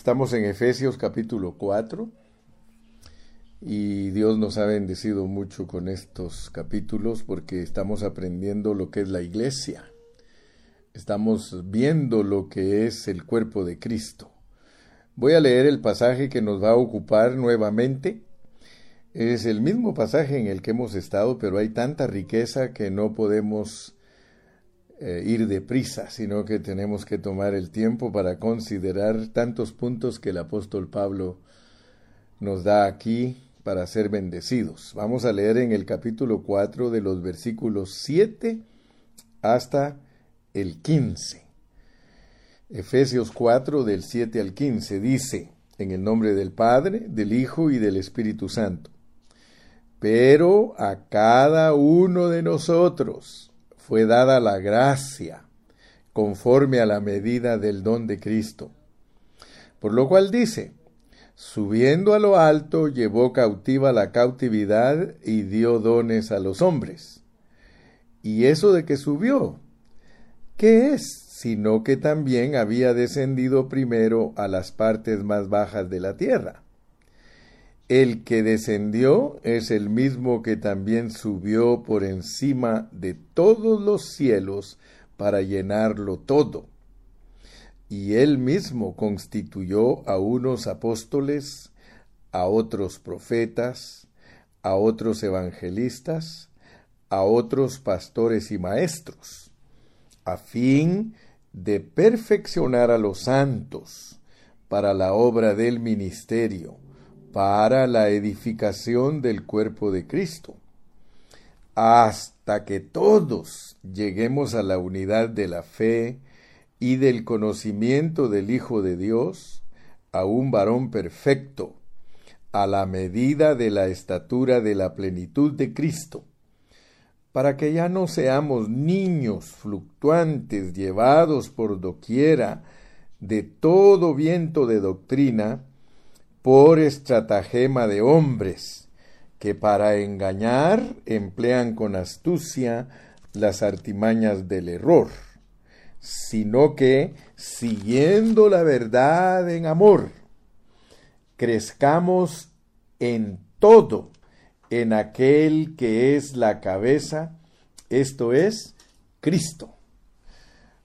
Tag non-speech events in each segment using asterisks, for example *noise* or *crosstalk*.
Estamos en Efesios capítulo 4 y Dios nos ha bendecido mucho con estos capítulos porque estamos aprendiendo lo que es la iglesia. Estamos viendo lo que es el cuerpo de Cristo. Voy a leer el pasaje que nos va a ocupar nuevamente. Es el mismo pasaje en el que hemos estado, pero hay tanta riqueza que no podemos eh, ir deprisa, sino que tenemos que tomar el tiempo para considerar tantos puntos que el apóstol Pablo nos da aquí para ser bendecidos. Vamos a leer en el capítulo 4 de los versículos 7 hasta el 15. Efesios 4 del 7 al 15 dice, en el nombre del Padre, del Hijo y del Espíritu Santo. Pero a cada uno de nosotros, fue dada la gracia conforme a la medida del don de Cristo. Por lo cual dice, subiendo a lo alto, llevó cautiva la cautividad y dio dones a los hombres. ¿Y eso de que subió? ¿Qué es? Sino que también había descendido primero a las partes más bajas de la tierra. El que descendió es el mismo que también subió por encima de todos los cielos para llenarlo todo. Y él mismo constituyó a unos apóstoles, a otros profetas, a otros evangelistas, a otros pastores y maestros, a fin de perfeccionar a los santos para la obra del ministerio para la edificación del cuerpo de Cristo, hasta que todos lleguemos a la unidad de la fe y del conocimiento del Hijo de Dios, a un varón perfecto, a la medida de la estatura de la plenitud de Cristo, para que ya no seamos niños fluctuantes llevados por doquiera de todo viento de doctrina, por estratagema de hombres que para engañar emplean con astucia las artimañas del error, sino que, siguiendo la verdad en amor, crezcamos en todo en aquel que es la cabeza, esto es Cristo.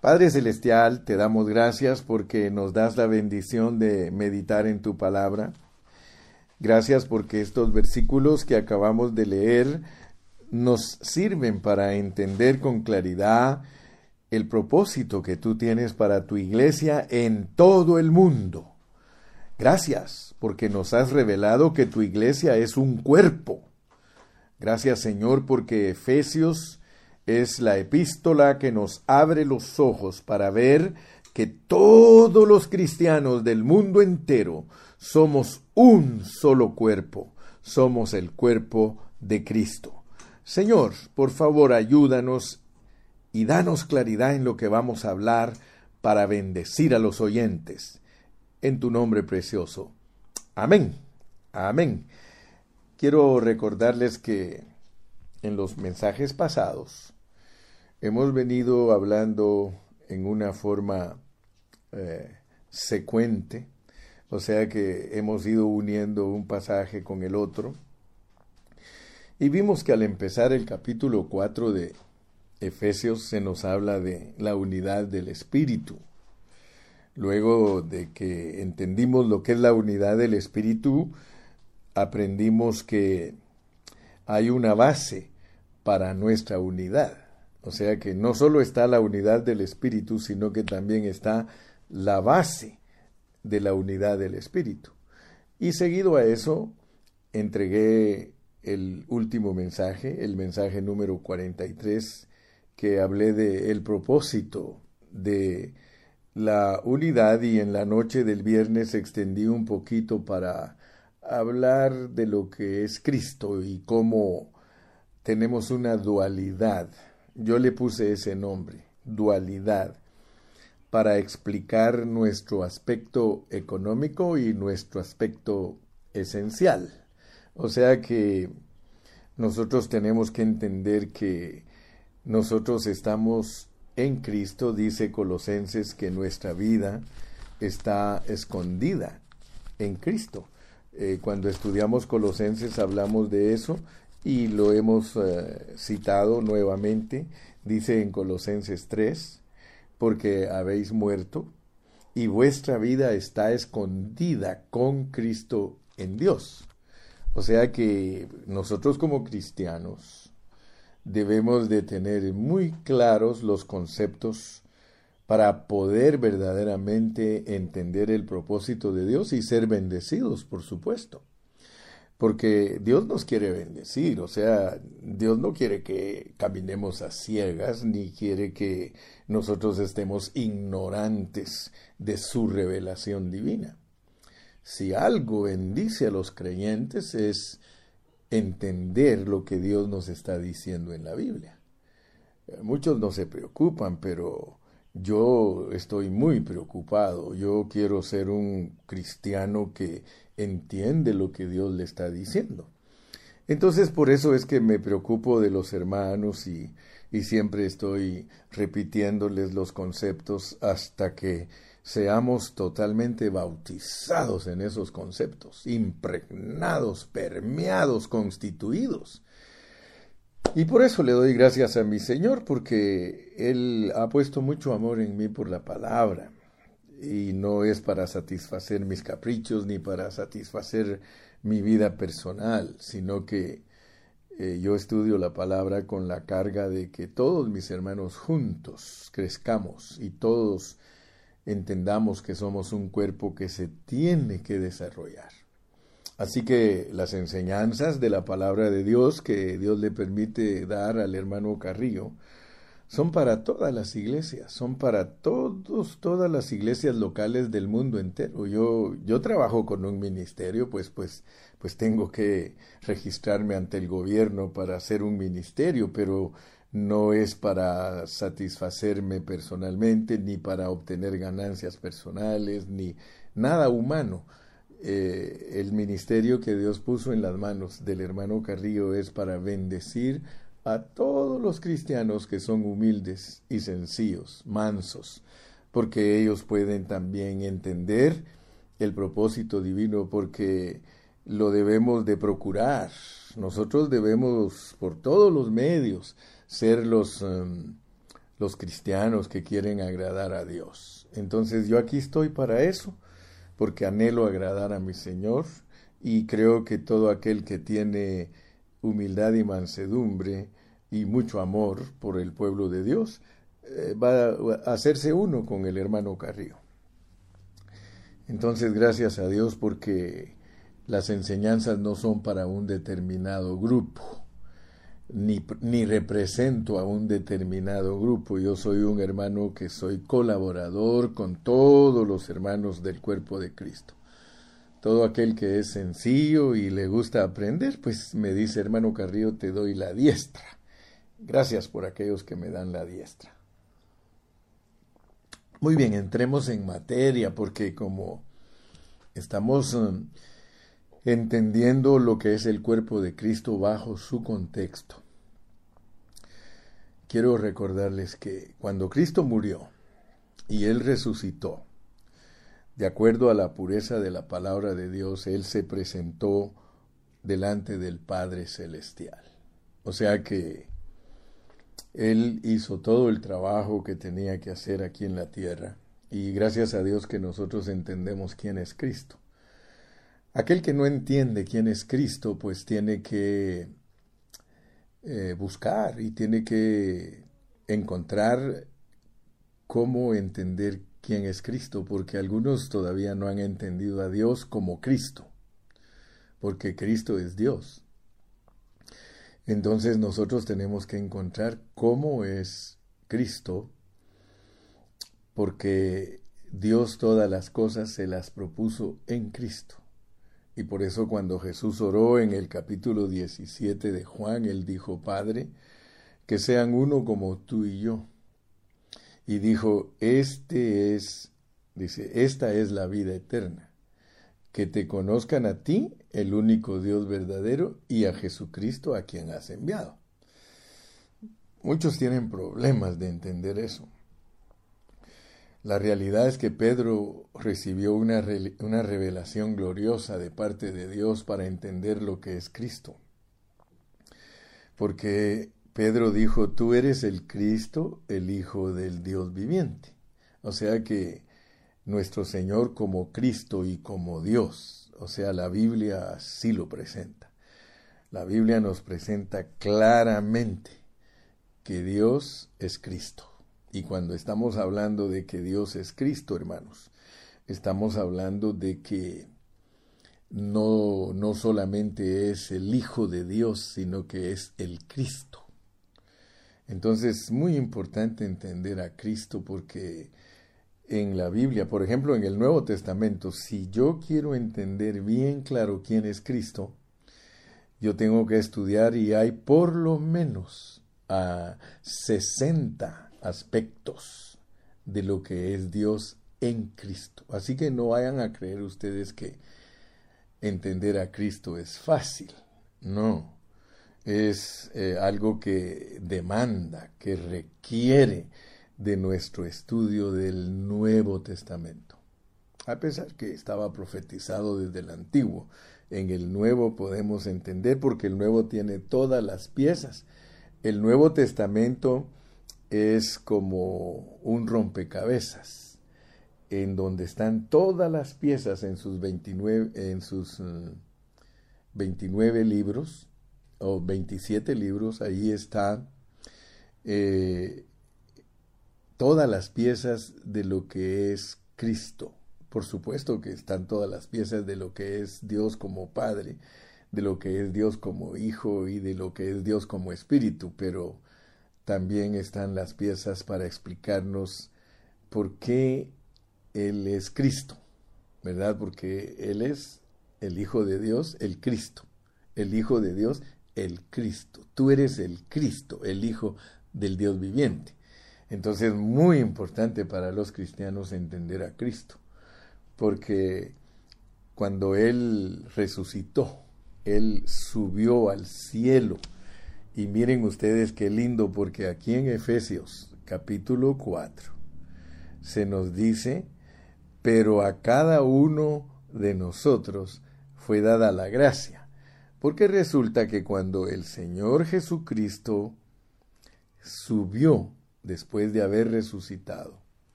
Padre Celestial, te damos gracias porque nos das la bendición de meditar en tu palabra. Gracias porque estos versículos que acabamos de leer nos sirven para entender con claridad el propósito que tú tienes para tu iglesia en todo el mundo. Gracias porque nos has revelado que tu iglesia es un cuerpo. Gracias Señor porque Efesios es la epístola que nos abre los ojos para ver que todos los cristianos del mundo entero somos un solo cuerpo, somos el cuerpo de Cristo. Señor, por favor, ayúdanos y danos claridad en lo que vamos a hablar para bendecir a los oyentes. En tu nombre precioso. Amén. Amén. Quiero recordarles que en los mensajes pasados Hemos venido hablando en una forma eh, secuente, o sea que hemos ido uniendo un pasaje con el otro. Y vimos que al empezar el capítulo 4 de Efesios se nos habla de la unidad del Espíritu. Luego de que entendimos lo que es la unidad del Espíritu, aprendimos que hay una base para nuestra unidad. O sea que no solo está la unidad del Espíritu, sino que también está la base de la unidad del Espíritu. Y seguido a eso, entregué el último mensaje, el mensaje número 43, que hablé de el propósito de la unidad y en la noche del viernes extendí un poquito para hablar de lo que es Cristo y cómo tenemos una dualidad yo le puse ese nombre, dualidad, para explicar nuestro aspecto económico y nuestro aspecto esencial. O sea que nosotros tenemos que entender que nosotros estamos en Cristo, dice Colosenses, que nuestra vida está escondida en Cristo. Eh, cuando estudiamos Colosenses hablamos de eso y lo hemos eh, citado nuevamente. Dice en Colosenses 3, porque habéis muerto y vuestra vida está escondida con Cristo en Dios. O sea que nosotros como cristianos debemos de tener muy claros los conceptos para poder verdaderamente entender el propósito de Dios y ser bendecidos, por supuesto. Porque Dios nos quiere bendecir, o sea, Dios no quiere que caminemos a ciegas, ni quiere que nosotros estemos ignorantes de su revelación divina. Si algo bendice a los creyentes es entender lo que Dios nos está diciendo en la Biblia. Muchos no se preocupan, pero yo estoy muy preocupado. Yo quiero ser un cristiano que entiende lo que Dios le está diciendo. Entonces por eso es que me preocupo de los hermanos y, y siempre estoy repitiéndoles los conceptos hasta que seamos totalmente bautizados en esos conceptos, impregnados, permeados, constituidos y por eso le doy gracias a mi Señor, porque Él ha puesto mucho amor en mí por la palabra. Y no es para satisfacer mis caprichos ni para satisfacer mi vida personal, sino que eh, yo estudio la palabra con la carga de que todos mis hermanos juntos crezcamos y todos entendamos que somos un cuerpo que se tiene que desarrollar. Así que las enseñanzas de la palabra de Dios que Dios le permite dar al hermano Carrillo son para todas las iglesias, son para todos, todas las iglesias locales del mundo entero. Yo, yo trabajo con un ministerio, pues, pues, pues tengo que registrarme ante el gobierno para hacer un ministerio, pero no es para satisfacerme personalmente, ni para obtener ganancias personales, ni nada humano eh, el ministerio que Dios puso en las manos del hermano Carrillo es para bendecir a todos los cristianos que son humildes y sencillos, mansos, porque ellos pueden también entender el propósito divino, porque lo debemos de procurar. Nosotros debemos por todos los medios ser los, um, los cristianos que quieren agradar a Dios. Entonces yo aquí estoy para eso porque anhelo agradar a mi Señor y creo que todo aquel que tiene humildad y mansedumbre y mucho amor por el pueblo de Dios eh, va a hacerse uno con el hermano Carrillo. Entonces, gracias a Dios porque las enseñanzas no son para un determinado grupo ni, ni represento a un determinado grupo. Yo soy un hermano que soy colaborador con todos los hermanos del cuerpo de Cristo. Todo aquel que es sencillo y le gusta aprender, pues me dice, hermano Carrillo, te doy la diestra. Gracias por aquellos que me dan la diestra. Muy bien, entremos en materia porque como estamos um, entendiendo lo que es el cuerpo de Cristo bajo su contexto. Quiero recordarles que cuando Cristo murió y Él resucitó, de acuerdo a la pureza de la palabra de Dios, Él se presentó delante del Padre Celestial. O sea que Él hizo todo el trabajo que tenía que hacer aquí en la tierra. Y gracias a Dios que nosotros entendemos quién es Cristo. Aquel que no entiende quién es Cristo, pues tiene que eh, buscar y tiene que encontrar cómo entender quién es Cristo, porque algunos todavía no han entendido a Dios como Cristo, porque Cristo es Dios. Entonces nosotros tenemos que encontrar cómo es Cristo, porque Dios todas las cosas se las propuso en Cristo. Y por eso cuando Jesús oró en el capítulo 17 de Juan, él dijo, Padre, que sean uno como tú y yo. Y dijo, este es, dice, esta es la vida eterna, que te conozcan a ti, el único Dios verdadero, y a Jesucristo a quien has enviado. Muchos tienen problemas de entender eso. La realidad es que Pedro recibió una, una, revelación gloriosa de parte de Dios para entender lo que es Cristo. Porque Pedro dijo, tú eres el Cristo, el Hijo del Dios viviente. O sea que nuestro Señor como Cristo y como Dios, o sea, la Biblia así lo presenta. La Biblia nos presenta claramente que Dios es Cristo. Y cuando estamos hablando de que Dios es Cristo, hermanos, estamos hablando de que no, no solamente es el Hijo de Dios, sino que es el Cristo. Entonces es muy importante entender a Cristo porque en la Biblia, por ejemplo en el Nuevo Testamento, si yo quiero entender bien claro quién es Cristo, yo tengo que estudiar y hay por lo menos a 60 aspectos de lo que es Dios en Cristo. Así que no vayan a creer ustedes que entender a Cristo es fácil. No, es eh, algo que demanda, que requiere de nuestro estudio del Nuevo Testamento. A pesar que estaba profetizado desde el Antiguo, en el Nuevo podemos entender porque el Nuevo tiene todas las piezas. El Nuevo Testamento es como un rompecabezas en donde están todas las piezas en sus 29, en sus 29 mm, libros o 27 libros, ahí está eh, todas las piezas de lo que es Cristo. Por supuesto que están todas las piezas de lo que es Dios como Padre, de lo que es Dios como Hijo y de lo que es Dios como Espíritu, pero también están las piezas para explicarnos por qué Él es Cristo, ¿verdad? Porque Él es el Hijo de Dios, el Cristo, el Hijo de Dios, el Cristo. Tú eres el Cristo, el Hijo del Dios viviente. Entonces es muy importante para los cristianos entender a Cristo, porque cuando Él resucitó, Él subió al cielo. Y miren ustedes qué lindo, porque aquí en Efesios capítulo 4 se nos dice, pero a cada uno de nosotros fue dada la gracia. Porque resulta que cuando el Señor Jesucristo subió después de haber resucitado.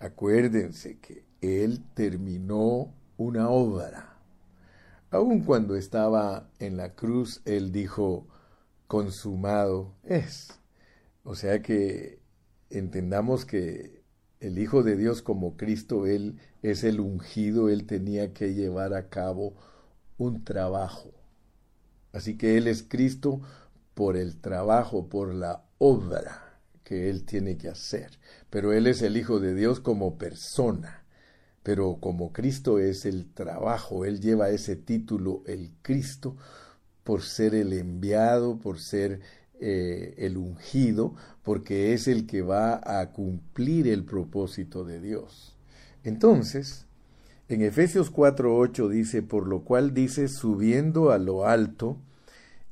Acuérdense que Él terminó una obra. Aun cuando estaba en la cruz, Él dijo, consumado es. O sea que entendamos que el Hijo de Dios como Cristo, Él es el ungido, Él tenía que llevar a cabo un trabajo. Así que Él es Cristo por el trabajo, por la obra que él tiene que hacer. Pero él es el Hijo de Dios como persona. Pero como Cristo es el trabajo, él lleva ese título, el Cristo, por ser el enviado, por ser eh, el ungido, porque es el que va a cumplir el propósito de Dios. Entonces, en Efesios 4:8 dice, por lo cual dice, subiendo a lo alto,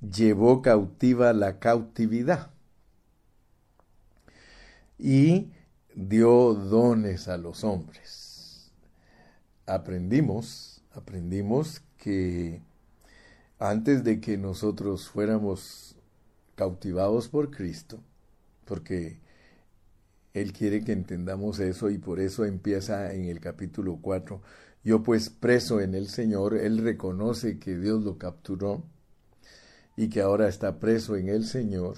llevó cautiva la cautividad y dio dones a los hombres. Aprendimos, aprendimos que antes de que nosotros fuéramos cautivados por Cristo, porque Él quiere que entendamos eso y por eso empieza en el capítulo 4, yo pues preso en el Señor, Él reconoce que Dios lo capturó y que ahora está preso en el Señor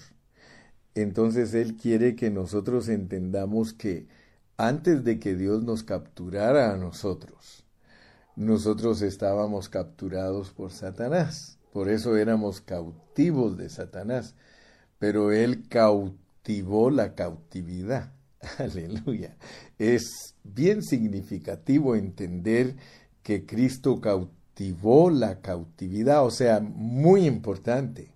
entonces Él quiere que nosotros entendamos que antes de que Dios nos capturara a nosotros, nosotros estábamos capturados por Satanás. Por eso éramos cautivos de Satanás. Pero Él cautivó la cautividad. *laughs* Aleluya. Es bien significativo entender que Cristo cautivó la cautividad, o sea, muy importante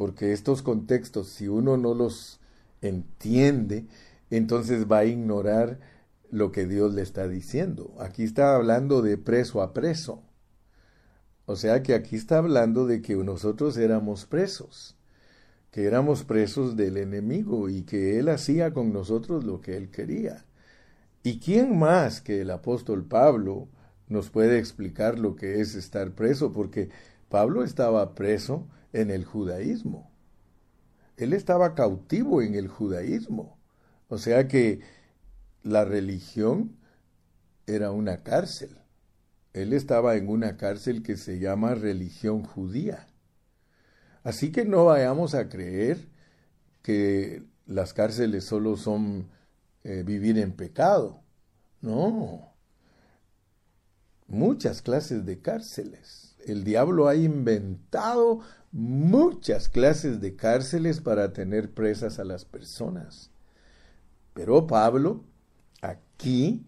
porque estos contextos, si uno no los entiende, entonces va a ignorar lo que Dios le está diciendo. Aquí está hablando de preso a preso. O sea que aquí está hablando de que nosotros éramos presos, que éramos presos del enemigo y que él hacía con nosotros lo que él quería. ¿Y quién más que el apóstol Pablo nos puede explicar lo que es estar preso? Porque Pablo estaba preso en el judaísmo. Él estaba cautivo en el judaísmo. O sea que la religión era una cárcel. Él estaba en una cárcel que se llama religión judía. Así que no vayamos a creer que las cárceles solo son eh, vivir en pecado. No. Muchas clases de cárceles. El diablo ha inventado muchas clases de cárceles para tener presas a las personas. Pero Pablo, aquí,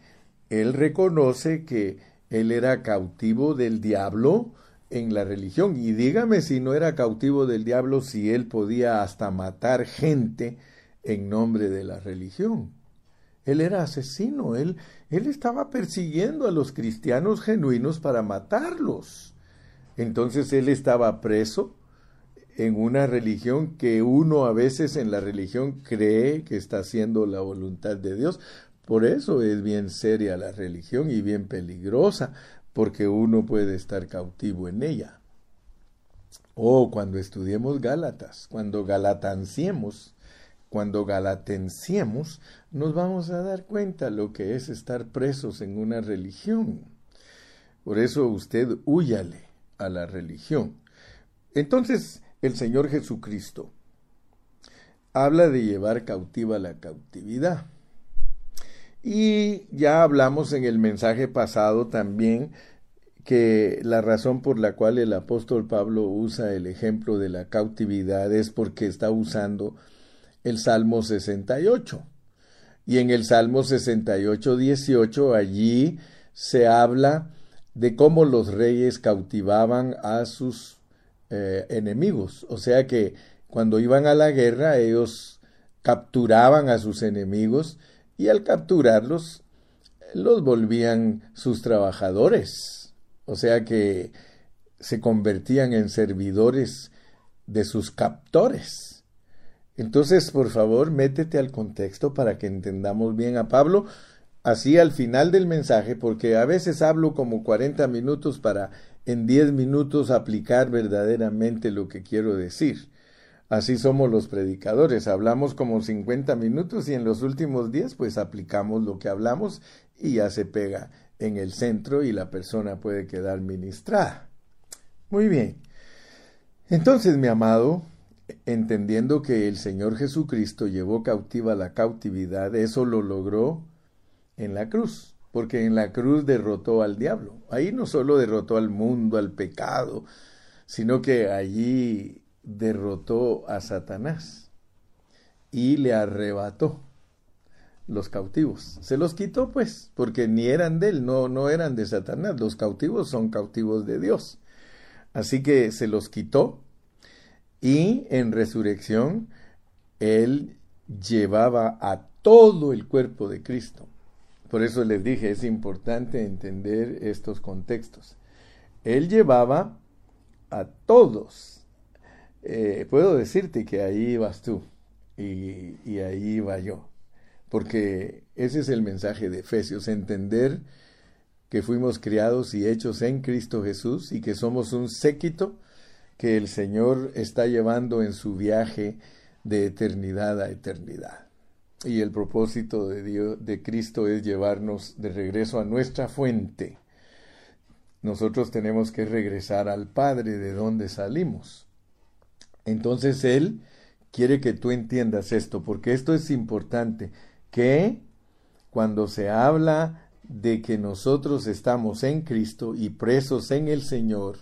él reconoce que él era cautivo del diablo en la religión. Y dígame si no era cautivo del diablo, si él podía hasta matar gente en nombre de la religión. Él era asesino, él, él estaba persiguiendo a los cristianos genuinos para matarlos. Entonces él estaba preso en una religión que uno a veces en la religión cree que está haciendo la voluntad de Dios. Por eso es bien seria la religión y bien peligrosa, porque uno puede estar cautivo en ella. O cuando estudiemos Gálatas, cuando galatanciemos, cuando galatenciemos, nos vamos a dar cuenta lo que es estar presos en una religión. Por eso usted huyale a la religión. Entonces, el Señor Jesucristo habla de llevar cautiva la cautividad. Y ya hablamos en el mensaje pasado también que la razón por la cual el apóstol Pablo usa el ejemplo de la cautividad es porque está usando el Salmo 68. Y en el Salmo 68, 18, allí se habla de cómo los reyes cautivaban a sus eh, enemigos. O sea que cuando iban a la guerra ellos capturaban a sus enemigos y al capturarlos los volvían sus trabajadores. O sea que se convertían en servidores de sus captores. Entonces, por favor, métete al contexto para que entendamos bien a Pablo, así al final del mensaje, porque a veces hablo como 40 minutos para en 10 minutos aplicar verdaderamente lo que quiero decir. Así somos los predicadores, hablamos como 50 minutos y en los últimos 10 pues aplicamos lo que hablamos y ya se pega en el centro y la persona puede quedar ministrada. Muy bien. Entonces, mi amado, entendiendo que el Señor Jesucristo llevó cautiva la cautividad, eso lo logró en la cruz, porque en la cruz derrotó al diablo. Ahí no solo derrotó al mundo, al pecado, sino que allí derrotó a Satanás y le arrebató los cautivos. Se los quitó, pues, porque ni eran de él, no, no eran de Satanás. Los cautivos son cautivos de Dios. Así que se los quitó y en resurrección él llevaba a todo el cuerpo de Cristo. Por eso les dije, es importante entender estos contextos. Él llevaba a todos eh, puedo decirte que ahí vas tú y, y ahí va yo. Porque ese es el mensaje de Efesios, entender que fuimos criados y hechos en Cristo Jesús y que somos un séquito que el Señor está llevando en su viaje de eternidad a eternidad. Y el propósito de Dios, de Cristo es llevarnos de regreso a nuestra fuente. Nosotros tenemos que regresar al Padre de donde salimos. Entonces Él quiere que tú entiendas esto, porque esto es importante, que cuando se habla de que nosotros estamos en Cristo y presos en el Señor,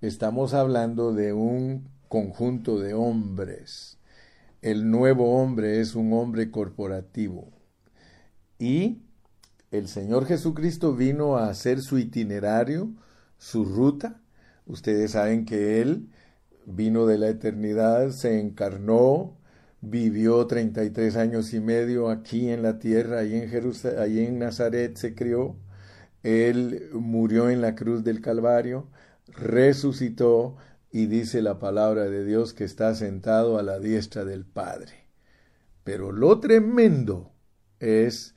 estamos hablando de un conjunto de hombres. El nuevo hombre es un hombre corporativo. Y el Señor Jesucristo vino a hacer su itinerario, su ruta. Ustedes saben que Él vino de la eternidad, se encarnó, vivió 33 años y medio aquí en la tierra, ahí en, en Nazaret se crió, él murió en la cruz del Calvario, resucitó y dice la palabra de Dios que está sentado a la diestra del Padre. Pero lo tremendo es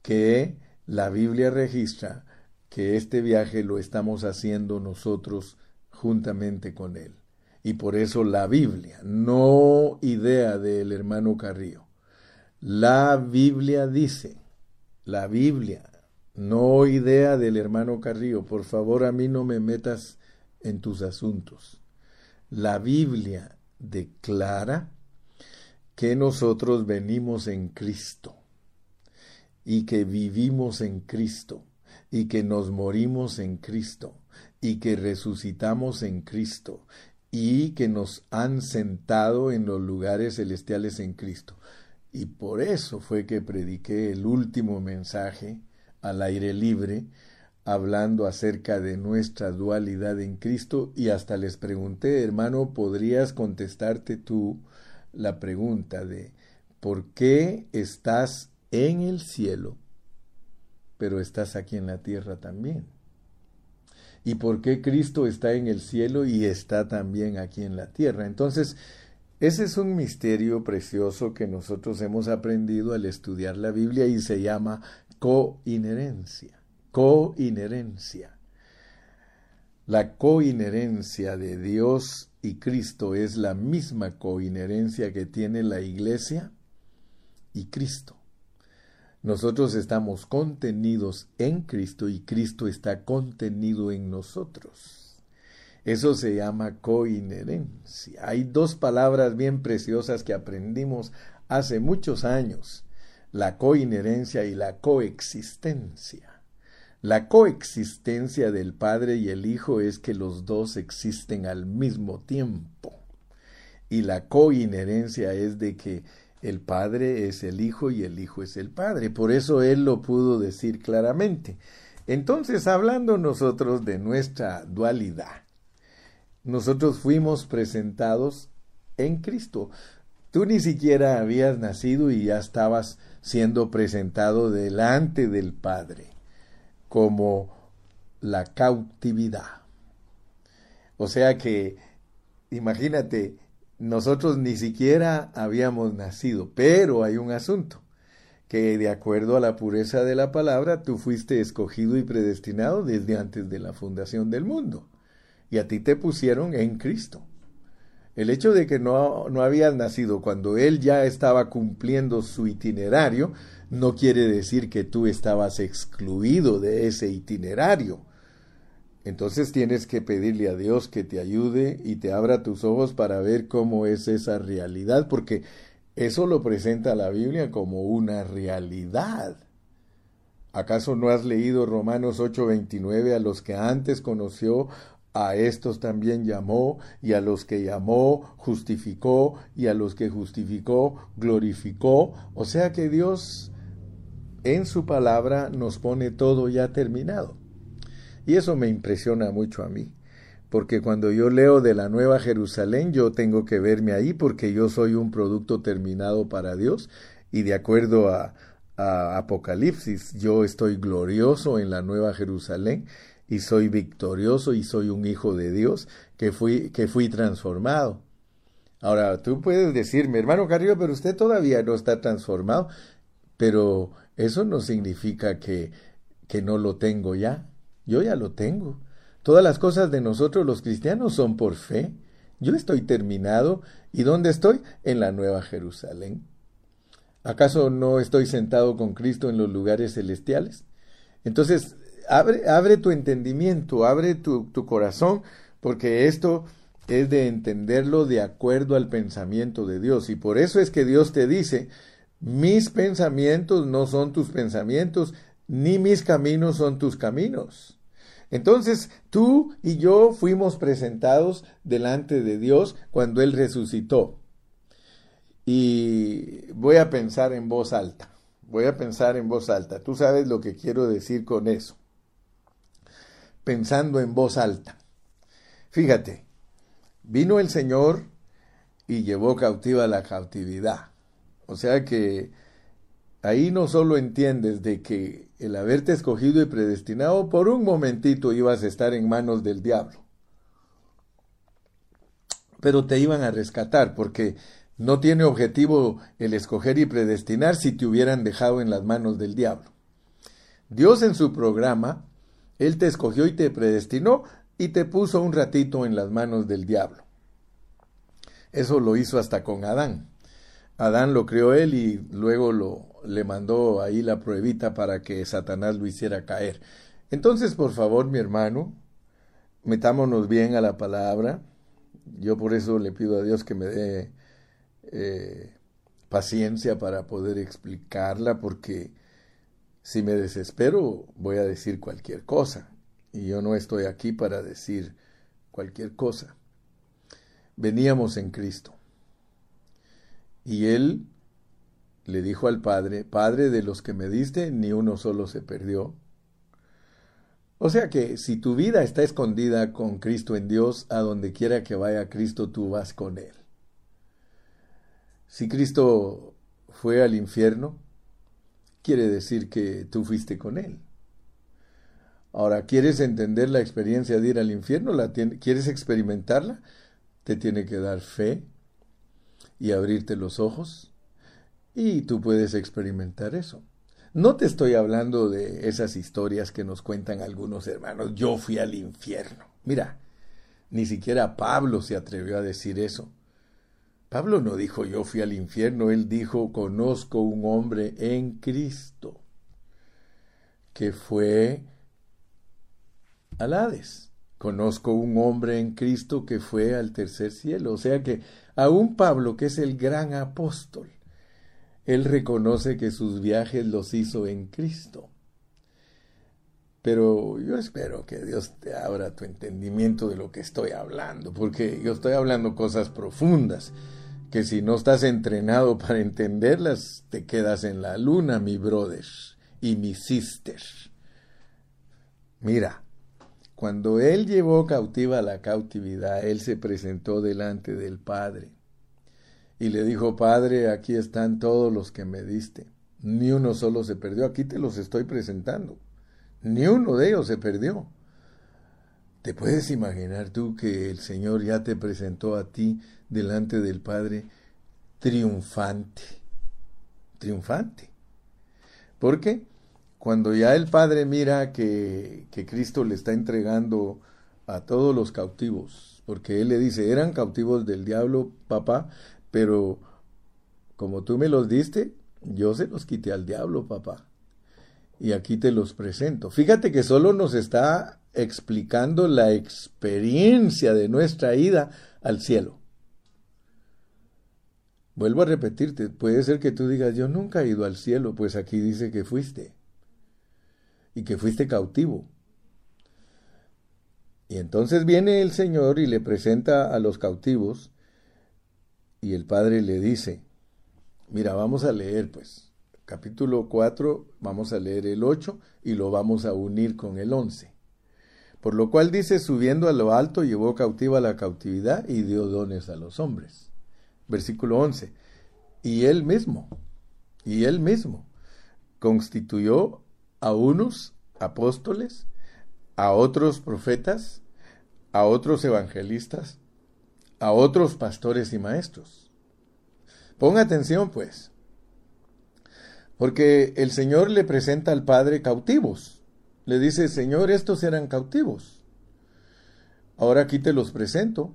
que la Biblia registra que este viaje lo estamos haciendo nosotros juntamente con él. Y por eso la Biblia, no idea del hermano Carrillo. La Biblia dice, la Biblia, no idea del hermano Carrillo. Por favor, a mí no me metas en tus asuntos. La Biblia declara que nosotros venimos en Cristo y que vivimos en Cristo y que nos morimos en Cristo y que resucitamos en Cristo y que nos han sentado en los lugares celestiales en Cristo. Y por eso fue que prediqué el último mensaje al aire libre, hablando acerca de nuestra dualidad en Cristo y hasta les pregunté, hermano, ¿podrías contestarte tú la pregunta de ¿por qué estás en el cielo, pero estás aquí en la tierra también? ¿Y por qué Cristo está en el cielo y está también aquí en la tierra? Entonces, ese es un misterio precioso que nosotros hemos aprendido al estudiar la Biblia y se llama coinherencia. Coinherencia. La coinherencia de Dios y Cristo es la misma coinherencia que tiene la Iglesia y Cristo. Nosotros estamos contenidos en Cristo y Cristo está contenido en nosotros. Eso se llama coinherencia. Hay dos palabras bien preciosas que aprendimos hace muchos años, la coinherencia y la coexistencia. La coexistencia del Padre y el Hijo es que los dos existen al mismo tiempo. Y la coinherencia es de que el Padre es el Hijo y el Hijo es el Padre. Por eso Él lo pudo decir claramente. Entonces, hablando nosotros de nuestra dualidad, nosotros fuimos presentados en Cristo. Tú ni siquiera habías nacido y ya estabas siendo presentado delante del Padre como la cautividad. O sea que, imagínate, nosotros ni siquiera habíamos nacido, pero hay un asunto, que de acuerdo a la pureza de la palabra, tú fuiste escogido y predestinado desde antes de la fundación del mundo, y a ti te pusieron en Cristo. El hecho de que no, no habías nacido cuando Él ya estaba cumpliendo su itinerario, no quiere decir que tú estabas excluido de ese itinerario. Entonces tienes que pedirle a Dios que te ayude y te abra tus ojos para ver cómo es esa realidad, porque eso lo presenta la Biblia como una realidad. ¿Acaso no has leído Romanos 8:29? A los que antes conoció, a estos también llamó, y a los que llamó, justificó, y a los que justificó, glorificó. O sea que Dios en su palabra nos pone todo ya terminado. Y eso me impresiona mucho a mí, porque cuando yo leo de la Nueva Jerusalén, yo tengo que verme ahí porque yo soy un producto terminado para Dios y de acuerdo a, Apocalipsis, yo estoy glorioso en la Nueva Jerusalén y soy victorioso y soy un hijo de Dios que fui, que fui transformado. Ahora, tú puedes decirme, hermano Carrillo, pero usted todavía no está transformado, pero eso no significa que, que no lo tengo ya. Yo ya lo tengo. Todas las cosas de nosotros los cristianos son por fe. Yo estoy terminado. ¿Y dónde estoy? En la Nueva Jerusalén. ¿Acaso no estoy sentado con Cristo en los lugares celestiales? Entonces, abre, abre tu entendimiento, abre tu, tu corazón, porque esto es de entenderlo de acuerdo al pensamiento de Dios. Y por eso es que Dios te dice, mis pensamientos no son tus pensamientos, ni mis caminos son tus caminos. Entonces tú y yo fuimos presentados delante de Dios cuando Él resucitó. Y voy a pensar en voz alta, voy a pensar en voz alta. Tú sabes lo que quiero decir con eso. Pensando en voz alta. Fíjate, vino el Señor y llevó cautiva la cautividad. O sea que ahí no solo entiendes de que el haberte escogido y predestinado por un momentito ibas a estar en manos del diablo. Pero te iban a rescatar porque no tiene objetivo el escoger y predestinar si te hubieran dejado en las manos del diablo. Dios en su programa, Él te escogió y te predestinó y te puso un ratito en las manos del diablo. Eso lo hizo hasta con Adán. Adán lo creó él y luego le mandó ahí la pruebita para que Satanás lo hiciera caer. Entonces, por favor, mi hermano, metámonos bien a la palabra. Yo por eso le pido a Dios que me dé eh, paciencia para poder explicarla, porque si me desespero voy a decir cualquier cosa. Y yo no estoy aquí para decir cualquier cosa. Veníamos en Cristo. Y Él le dijo al Padre, Padre de los que me diste, ni uno solo se perdió. O sea que si tu vida está escondida con Cristo en Dios, a donde quiera que vaya Cristo, tú vas con Él. Si Cristo fue al infierno, quiere decir que tú fuiste con Él. Ahora, ¿quieres entender la experiencia de ir al infierno? ¿La ¿Quieres experimentarla? Te tiene que dar fe y abrirte los ojos y tú puedes experimentar eso. No te estoy hablando de esas historias que nos cuentan algunos hermanos. Yo fui al infierno. Mira, ni siquiera Pablo se atrevió a decir eso. Pablo no dijo yo fui al infierno, él dijo conozco un hombre en Cristo que fue al Hades. Conozco un hombre en Cristo que fue al tercer cielo. O sea que aún Pablo, que es el gran apóstol, él reconoce que sus viajes los hizo en Cristo. Pero yo espero que Dios te abra tu entendimiento de lo que estoy hablando, porque yo estoy hablando cosas profundas, que si no estás entrenado para entenderlas, te quedas en la luna, mi brother y mi sister. Mira, cuando él llevó cautiva la cautividad, él se presentó delante del Padre y le dijo, Padre, aquí están todos los que me diste. Ni uno solo se perdió, aquí te los estoy presentando. Ni uno de ellos se perdió. ¿Te puedes imaginar tú que el Señor ya te presentó a ti delante del Padre triunfante? Triunfante. Porque cuando ya el Padre mira que, que Cristo le está entregando a todos los cautivos, porque Él le dice, eran cautivos del diablo, papá, pero como tú me los diste, yo se los quité al diablo, papá. Y aquí te los presento. Fíjate que solo nos está explicando la experiencia de nuestra ida al cielo. Vuelvo a repetirte, puede ser que tú digas, yo nunca he ido al cielo, pues aquí dice que fuiste y que fuiste cautivo. Y entonces viene el Señor y le presenta a los cautivos y el padre le dice, mira, vamos a leer pues, capítulo 4, vamos a leer el 8 y lo vamos a unir con el 11. Por lo cual dice, subiendo a lo alto, llevó cautiva la cautividad y dio dones a los hombres. Versículo 11. Y él mismo, y él mismo, constituyó a unos apóstoles, a otros profetas, a otros evangelistas, a otros pastores y maestros. Ponga atención, pues, porque el Señor le presenta al Padre cautivos. Le dice, Señor, estos eran cautivos. Ahora aquí te los presento.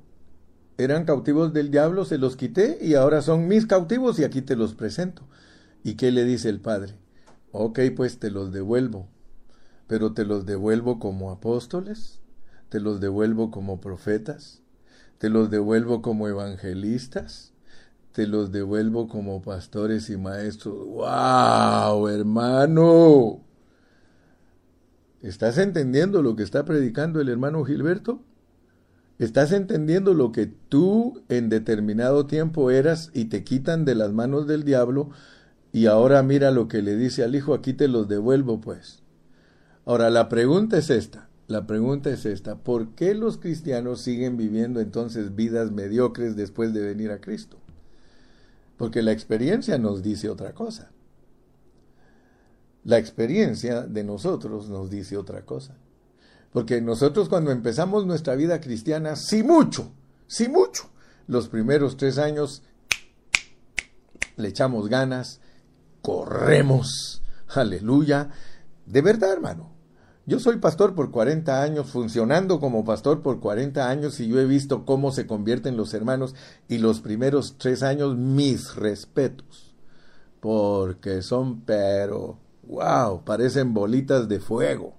Eran cautivos del diablo, se los quité y ahora son mis cautivos y aquí te los presento. ¿Y qué le dice el Padre? Ok, pues te los devuelvo, pero te los devuelvo como apóstoles, te los devuelvo como profetas, te los devuelvo como evangelistas, te los devuelvo como pastores y maestros. ¡Wow, hermano! ¿Estás entendiendo lo que está predicando el hermano Gilberto? ¿Estás entendiendo lo que tú en determinado tiempo eras y te quitan de las manos del diablo? Y ahora mira lo que le dice al hijo, aquí te los devuelvo pues. Ahora la pregunta es esta. La pregunta es esta, ¿por qué los cristianos siguen viviendo entonces vidas mediocres después de venir a Cristo? Porque la experiencia nos dice otra cosa. La experiencia de nosotros nos dice otra cosa. Porque nosotros cuando empezamos nuestra vida cristiana, sí mucho, sí mucho, los primeros tres años le echamos ganas, corremos, aleluya, De verdad, hermano. Yo soy pastor por 40 años, funcionando como pastor por 40 años y yo he visto cómo se convierten los hermanos y los primeros tres años mis respetos. Porque son, pero, wow, parecen bolitas de fuego.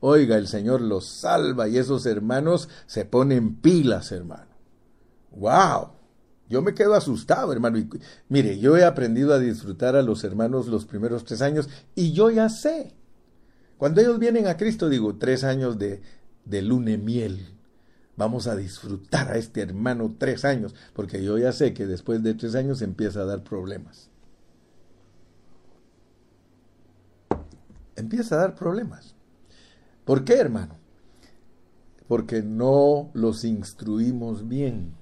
Oiga, el Señor los salva y esos hermanos se ponen pilas, hermano. ¡Wow! Yo me quedo asustado, hermano. Mire, yo he aprendido a disfrutar a los hermanos los primeros tres años y yo ya sé. Cuando ellos vienen a Cristo, digo, tres años de, de lune miel. Vamos a disfrutar a este hermano tres años, porque yo ya sé que después de tres años empieza a dar problemas. Empieza a dar problemas. ¿Por qué, hermano? Porque no los instruimos bien.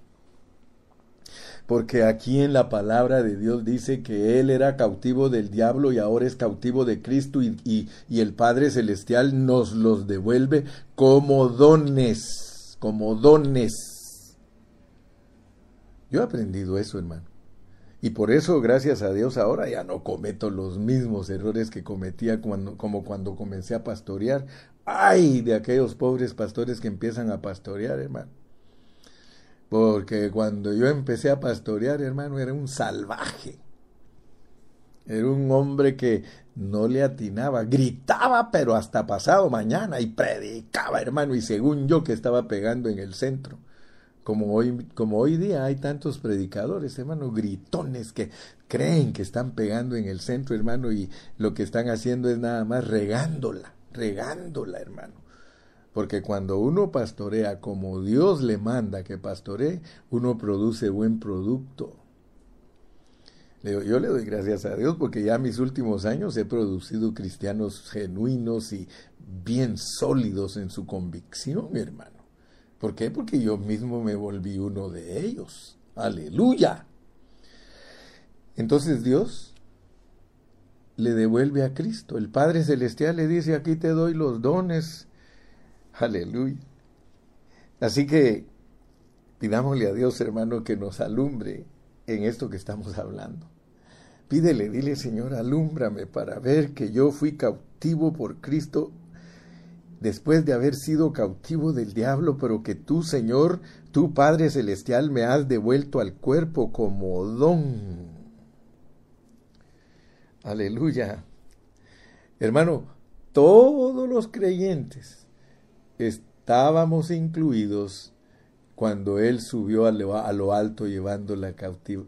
Porque aquí en la palabra de Dios dice que Él era cautivo del diablo y ahora es cautivo de Cristo y, el Padre Celestial nos los devuelve como dones, como dones. Yo he aprendido eso, hermano. Y por eso, gracias a Dios, ahora ya no cometo los mismos errores que cometía cuando, como cuando comencé a pastorear. ¡Ay! De aquellos pobres pastores que empiezan a pastorear, hermano. Porque cuando yo empecé a pastorear, hermano, era un salvaje. Era un hombre que no le atinaba, gritaba, pero hasta pasado mañana y predicaba, hermano, y según yo que estaba pegando en el centro como hoy, como hoy día hay tantos predicadores, hermano, gritones que creen que están pegando en el centro, hermano, y lo que están haciendo es nada más regándola, regándola, hermano. Porque cuando uno pastorea como Dios le manda que pastoree, uno produce buen producto. Yo le doy gracias a Dios porque ya mis últimos años he producido cristianos genuinos y bien sólidos en su convicción, hermano. ¿Por qué? Porque yo mismo me volví uno de ellos. Aleluya. Entonces Dios le devuelve a Cristo. El Padre Celestial le dice, aquí te doy los dones. Aleluya. Así que pidámosle a Dios, hermano, que nos alumbre en esto que estamos hablando. Pídele, dile, Señor, alúmbrame para ver que yo fui cautivo por Cristo después de haber sido cautivo del diablo, pero que tú, Señor, tú Padre Celestial, me has devuelto al cuerpo como don. Aleluya. Hermano, todos los creyentes estábamos incluidos cuando Él subió a lo, alto llevando, la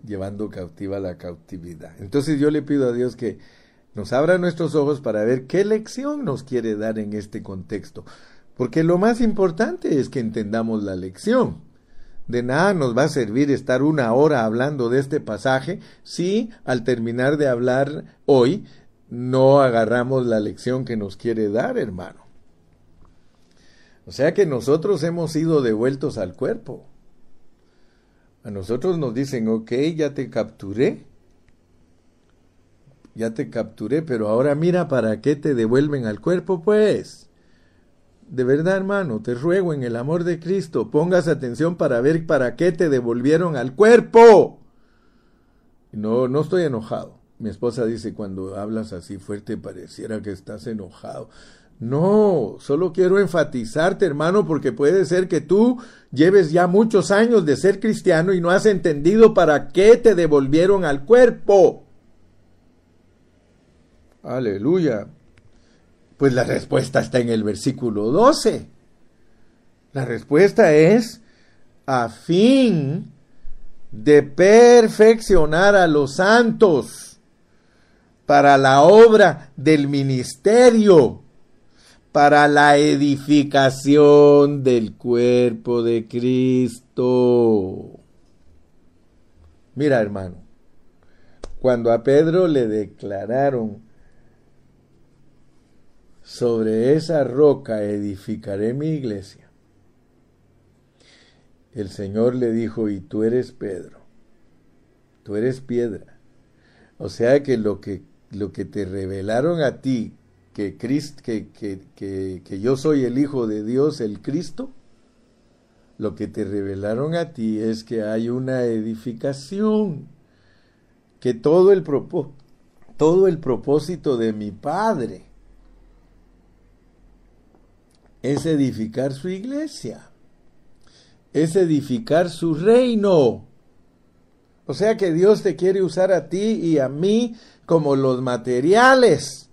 llevando cautiva la cautividad. Entonces yo le pido a Dios que nos abra nuestros ojos para ver qué lección nos quiere dar en este contexto. Porque lo más importante es que entendamos la lección. De nada nos va a servir estar una hora hablando de este pasaje si al terminar de hablar hoy no agarramos la lección que nos quiere dar, hermano. O sea que nosotros hemos sido devueltos al cuerpo. A nosotros nos dicen, ok, ya te capturé, ya te capturé, pero ahora mira para qué te devuelven al cuerpo, pues. De verdad, hermano, te ruego en el amor de Cristo, pongas atención para ver para qué te devolvieron al cuerpo. No, no estoy enojado. Mi esposa dice, cuando hablas así fuerte pareciera que estás enojado. No, solo quiero enfatizarte, hermano, porque puede ser que tú lleves ya muchos años de ser cristiano y no has entendido para qué te devolvieron al cuerpo. Aleluya. Pues la respuesta está en el versículo 12. La respuesta es a fin de perfeccionar a los santos para la obra del ministerio, para la edificación del cuerpo de Cristo. Mira, hermano, cuando a Pedro le declararon sobre esa roca edificaré mi iglesia. El Señor le dijo, y tú eres Pedro, tú eres piedra. O sea que lo que, lo que te revelaron a ti, que, que, que, que yo soy el Hijo de Dios, el Cristo, lo que te revelaron a ti es que hay una edificación, que todo el, todo el propósito de mi Padre es edificar su iglesia, es edificar su reino. O sea que Dios te quiere usar a ti y a mí como los materiales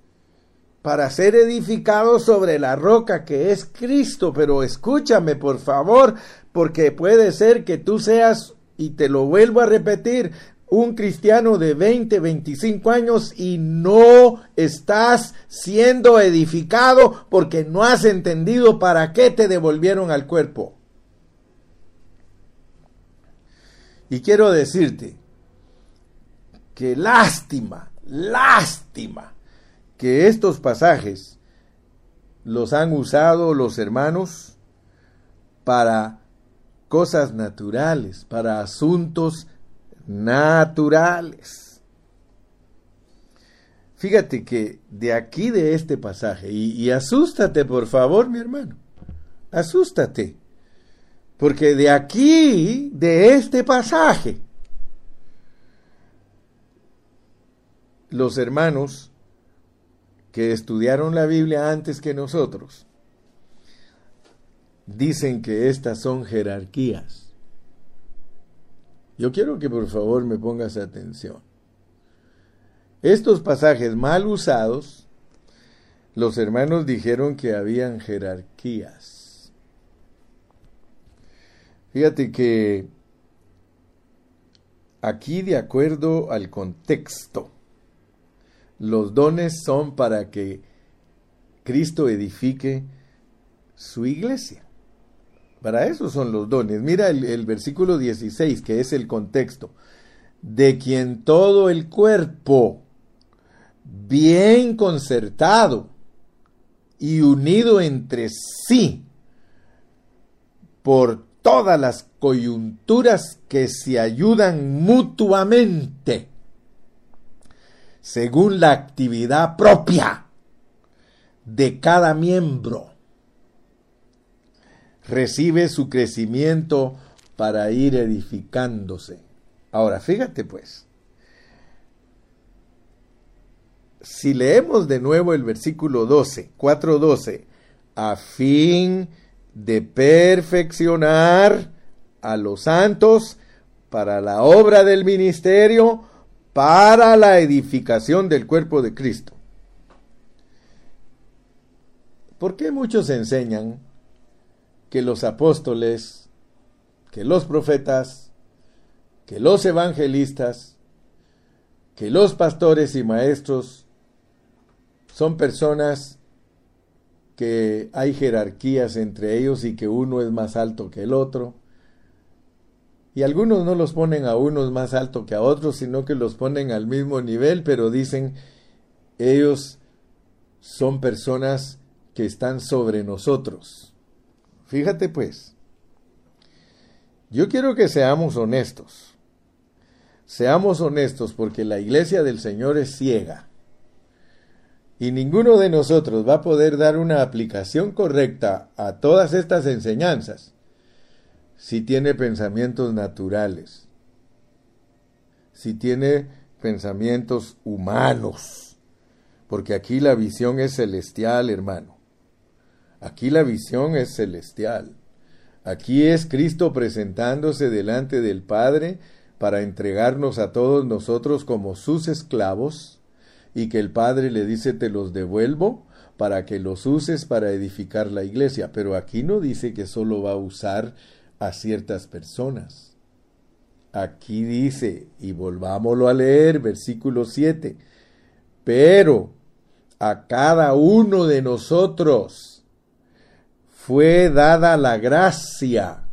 para ser edificados sobre la roca que es Cristo. Pero escúchame, por favor, porque puede ser que tú seas, y te lo vuelvo a repetir, un cristiano de 20, 25 años y no estás siendo edificado porque no has entendido para qué te devolvieron al cuerpo. Y quiero decirte que lástima, lástima que estos pasajes los han usado los hermanos para cosas naturales, para asuntos naturales. Fíjate que de aquí de este pasaje, y, y, asústate por favor, mi hermano, asústate, porque de aquí, de este pasaje, los hermanos que estudiaron la Biblia antes que nosotros, dicen que estas son jerarquías. Yo quiero que por favor me pongas atención. Estos pasajes mal usados, los hermanos dijeron que habían jerarquías. Fíjate que aquí de acuerdo al contexto, los dones son para que Cristo edifique su iglesia. Para eso son los dones. Mira el, versículo 16, que es el contexto. De quien todo el cuerpo, bien concertado y unido entre sí, por todas las coyunturas que se ayudan mutuamente, según la actividad propia de cada miembro recibe su crecimiento para ir edificándose. Ahora, fíjate pues, si leemos de nuevo el versículo 12, 4.12, a fin de perfeccionar a los santos para la obra del ministerio, para la edificación del cuerpo de Cristo. ¿Por qué muchos enseñan que los apóstoles, que los profetas, que los evangelistas, que los pastores y maestros son personas que hay jerarquías entre ellos y que uno es más alto que el otro. Y algunos no los ponen a unos más alto que a otros, sino que los ponen al mismo nivel, pero dicen ellos son personas que están sobre nosotros. Fíjate pues, yo quiero que seamos honestos. Seamos honestos porque la iglesia del Señor es ciega. Y ninguno de nosotros va a poder dar una aplicación correcta a todas estas enseñanzas si tiene pensamientos naturales, si tiene pensamientos humanos, porque aquí la visión es celestial, hermano. Aquí la visión es celestial. Aquí es Cristo presentándose delante del Padre para entregarnos a todos nosotros como sus esclavos y que el Padre le dice te los devuelvo para que los uses para edificar la iglesia. Pero aquí no dice que solo va a usar a ciertas personas. Aquí dice, y volvámoslo a leer, versículo 7, pero a cada uno de nosotros fue dada la gracia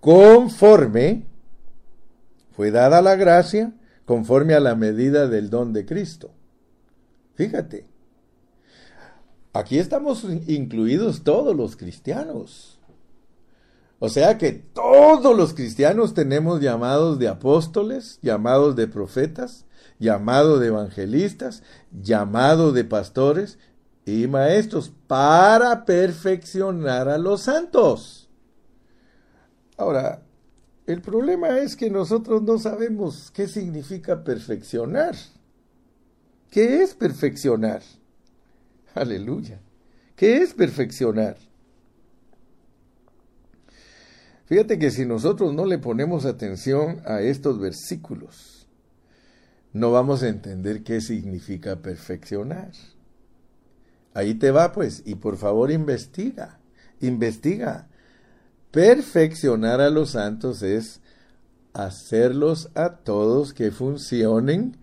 conforme, fue dada la gracia conforme a la medida del don de Cristo. Fíjate, aquí estamos incluidos todos los cristianos. O sea que todos los cristianos tenemos llamados de apóstoles, llamados de profetas, llamados de evangelistas, llamados de pastores, y maestros para perfeccionar a los santos. Ahora, el problema es que nosotros no sabemos qué significa perfeccionar. ¿Qué es perfeccionar? Aleluya. ¿Qué es perfeccionar? Fíjate que si nosotros no le ponemos atención a estos versículos, no vamos a entender qué significa perfeccionar. Ahí te va pues, y por favor investiga, investiga. Perfeccionar a los santos es hacerlos a todos que funcionen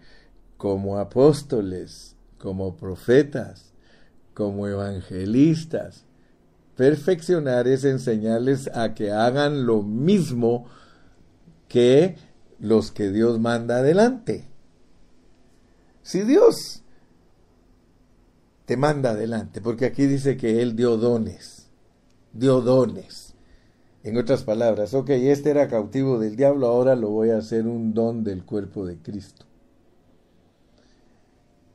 como apóstoles, como profetas, como evangelistas, Perfeccionar es enseñarles a que hagan lo mismo que los que Dios manda adelante. Si Dios te manda adelante, porque aquí dice que Él dio dones, dio dones. En otras palabras, ok, este era cautivo del diablo, ahora lo voy a hacer un don del cuerpo de Cristo.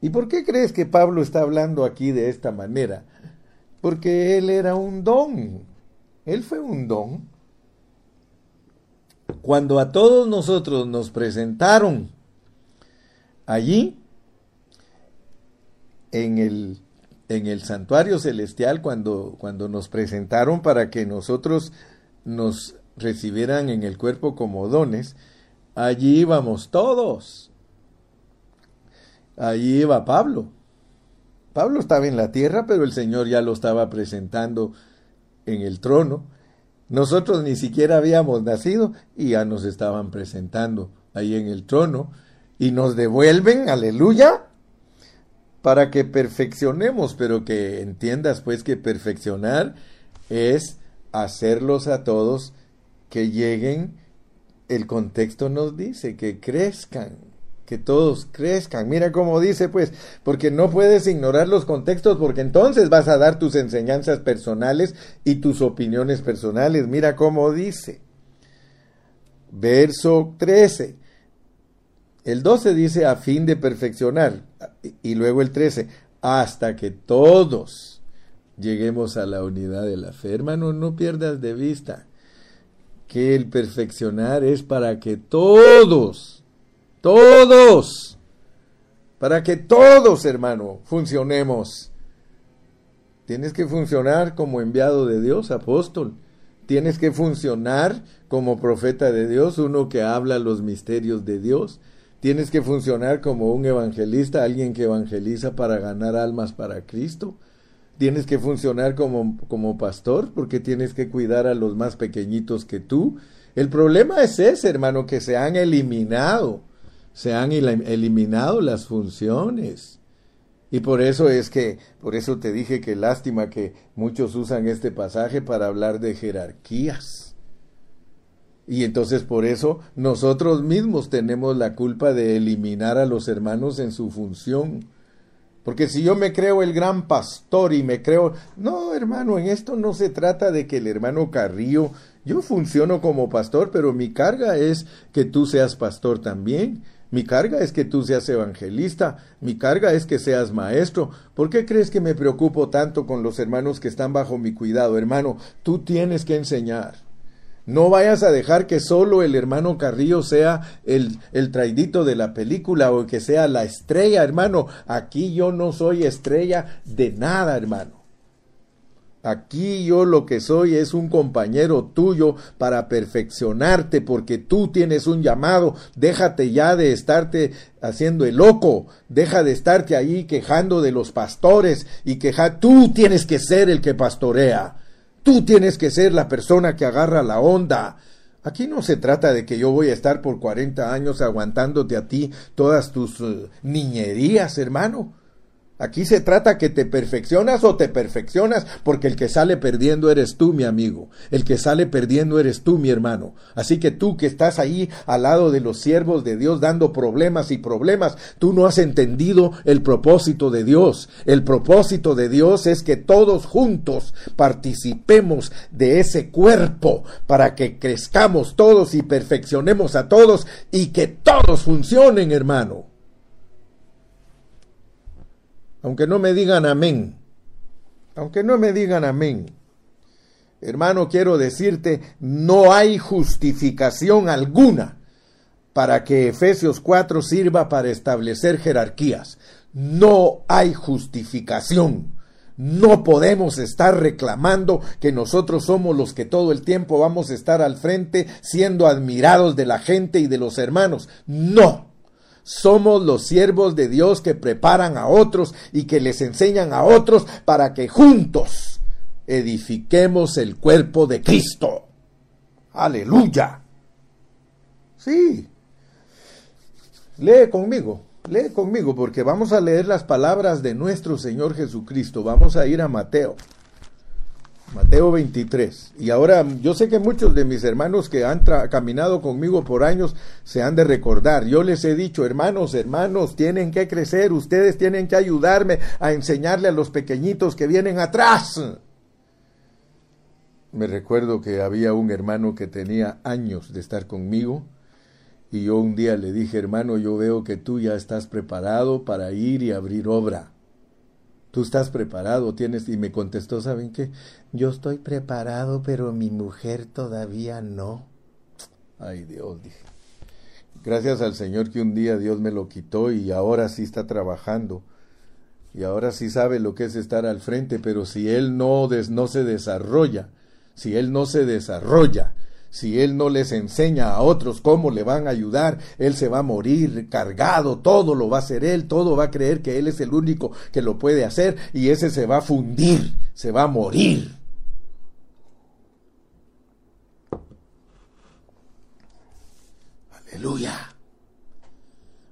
¿Y por qué crees que Pablo está hablando aquí de esta manera? Porque Él era un don. Él fue un don. Cuando a todos nosotros nos presentaron allí, en el, en el santuario celestial, cuando, cuando nos presentaron para que nosotros nos recibieran en el cuerpo como dones, allí íbamos todos. Allí iba Pablo. Pablo estaba en la tierra, pero el Señor ya lo estaba presentando en el trono. Nosotros ni siquiera habíamos nacido y ya nos estaban presentando ahí en el trono. Y nos devuelven, aleluya, para que perfeccionemos, pero que entiendas pues que perfeccionar es hacerlos a todos que lleguen, el contexto nos dice, que crezcan, que todos crezcan. Mira cómo dice, pues, porque no puedes ignorar los contextos, porque entonces vas a dar tus enseñanzas personales y tus opiniones personales. Mira cómo dice. Verso 13. El 12 dice a fin de perfeccionar. Y luego el 13, hasta que todos lleguemos a la unidad de la fe. Hermano, no pierdas de vista que el perfeccionar es para que todos todos. Para que todos, hermano, funcionemos. Tienes que funcionar como enviado de Dios, apóstol. Tienes que funcionar como profeta de Dios, uno que habla los misterios de Dios. Tienes que funcionar como un evangelista, alguien que evangeliza para ganar almas para Cristo. Tienes que funcionar como, como pastor porque tienes que cuidar a los más pequeñitos que tú. El problema es ese, hermano, que se han eliminado se han eliminado las funciones. Y por eso es que, por eso te dije que lástima que muchos usan este pasaje para hablar de jerarquías. Y entonces por eso nosotros mismos tenemos la culpa de eliminar a los hermanos en su función. Porque si yo me creo el gran pastor y me creo, no, hermano, en esto no se trata de que el hermano Carrillo, yo funciono como pastor, pero mi carga es que tú seas pastor también. Mi carga es que tú seas evangelista, mi carga es que seas maestro. ¿Por qué crees que me preocupo tanto con los hermanos que están bajo mi cuidado? Hermano, tú tienes que enseñar. No vayas a dejar que solo el hermano Carrillo sea el, el traidito de la película o que sea la estrella, hermano. Aquí yo no soy estrella de nada, hermano. Aquí yo lo que soy es un compañero tuyo para perfeccionarte porque tú tienes un llamado. Déjate ya de estarte haciendo el loco. Deja de estarte ahí quejando de los pastores y queja. Tú tienes que ser el que pastorea. Tú tienes que ser la persona que agarra la onda. Aquí no se trata de que yo voy a estar por 40 años aguantándote a ti todas tus eh, niñerías, hermano. Aquí se trata que te perfeccionas o te perfeccionas, porque el que sale perdiendo eres tú, mi amigo. El que sale perdiendo eres tú, mi hermano. Así que tú que estás ahí al lado de los siervos de Dios dando problemas y problemas, tú no has entendido el propósito de Dios. El propósito de Dios es que todos juntos participemos de ese cuerpo para que crezcamos todos y perfeccionemos a todos y que todos funcionen, hermano aunque no me digan amén, aunque no me digan amén, hermano, quiero decirte, no hay justificación alguna para que Efesios 4 sirva para establecer jerarquías. No hay justificación. No podemos estar reclamando que nosotros somos los que todo el tiempo vamos a estar al frente siendo admirados de la gente y de los hermanos. No. Somos los siervos de Dios que preparan a otros y que les enseñan a otros para que juntos edifiquemos el cuerpo de Cristo. Aleluya. Sí. Lee conmigo. Lee conmigo porque vamos a leer las palabras de nuestro Señor Jesucristo. Vamos a ir a Mateo. Mateo 23. Y ahora yo sé que muchos de mis hermanos que han caminado conmigo por años se han de recordar. Yo les he dicho, hermanos, hermanos, tienen que crecer, ustedes tienen que ayudarme a enseñarle a los pequeñitos que vienen atrás. Me recuerdo que había un hermano que tenía años de estar conmigo y yo un día le dije, hermano, yo veo que tú ya estás preparado para ir y abrir obra. Tú estás preparado, tienes... Y me contestó, ¿saben qué? Yo estoy preparado, pero mi mujer todavía no. Ay Dios, dije. Gracias al Señor que un día Dios me lo quitó y ahora sí está trabajando. Y ahora sí sabe lo que es estar al frente, pero si Él no, no se desarrolla, si Él no se desarrolla, si Él no les enseña a otros cómo le van a ayudar, Él se va a morir cargado, todo lo va a hacer Él, todo va a creer que Él es el único que lo puede hacer y ese se va a fundir, se va a morir. Aleluya.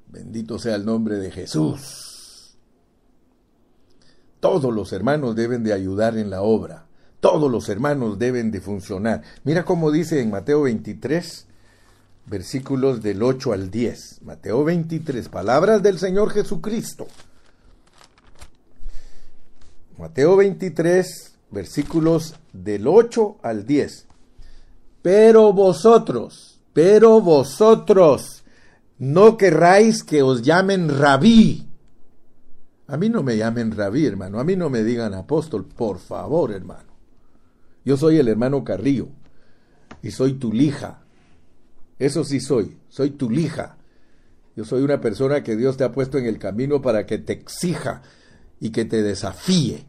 Bendito sea el nombre de Jesús. Todos los hermanos deben de ayudar en la obra todos los hermanos deben de funcionar. Mira cómo dice en Mateo 23, versículos del 8 al 10. Mateo 23, palabras del Señor Jesucristo. Mateo 23, versículos del 8 al 10. Pero vosotros, pero vosotros, no querráis que os llamen rabí. A mí no me llamen rabí, hermano. A mí no me digan apóstol, por favor, hermano. Yo soy el hermano Carrillo y soy tu lija. Eso sí soy, soy tu lija. Yo soy una persona que Dios te ha puesto en el camino para que te exija y que te desafíe,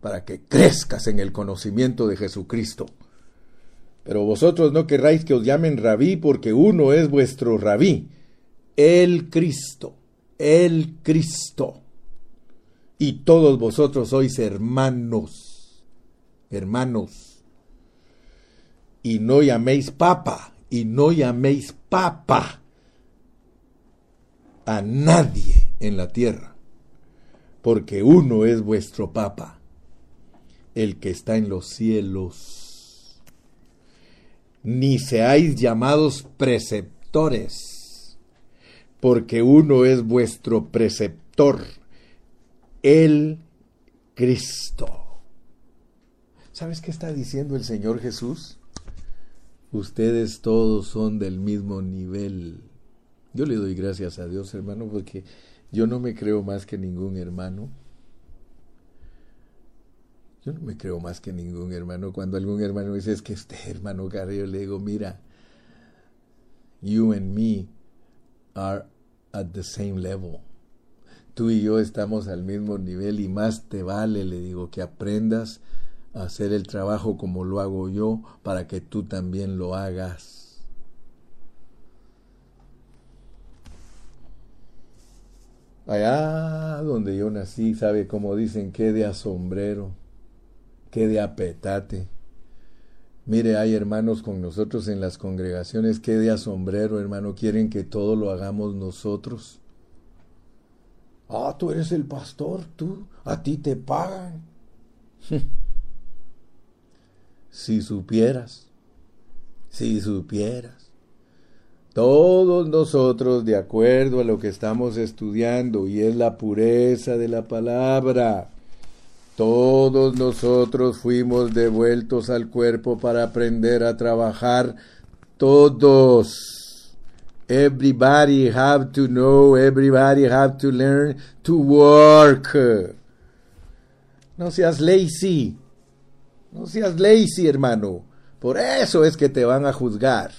para que crezcas en el conocimiento de Jesucristo. Pero vosotros no querráis que os llamen rabí, porque uno es vuestro rabí, el Cristo, el Cristo. Y todos vosotros sois hermanos, hermanos y no llaméis papa, y no llaméis papa a nadie en la tierra, porque uno es vuestro papa, el que está en los cielos. Ni seáis llamados preceptores, porque uno es vuestro preceptor, el Cristo. ¿Sabes qué está diciendo el Señor Jesús? Ustedes todos son del mismo nivel. Yo le doy gracias a Dios, hermano, porque yo no me creo más que ningún hermano. Yo no me creo más que ningún hermano. Cuando algún hermano dice, es que este hermano Carrillo, le digo, mira, you and me are at the same level. Tú y yo estamos al mismo nivel y más te vale, le digo, que aprendas hacer el trabajo como lo hago yo para que tú también lo hagas. Allá donde yo nací, sabe cómo dicen, que de asombrero, que de apetate. Mire, hay hermanos con nosotros en las congregaciones, que de asombrero, hermano, quieren que todo lo hagamos nosotros. Ah, tú eres el pastor, tú, a ti te pagan. *laughs* Si supieras, si supieras. Todos nosotros, de acuerdo a lo que estamos estudiando, y es la pureza de la palabra, todos nosotros fuimos devueltos al cuerpo para aprender a trabajar. Todos. Everybody have to know, everybody have to learn to work. No seas lazy. No seas lazy, hermano. Por eso es que te van a juzgar.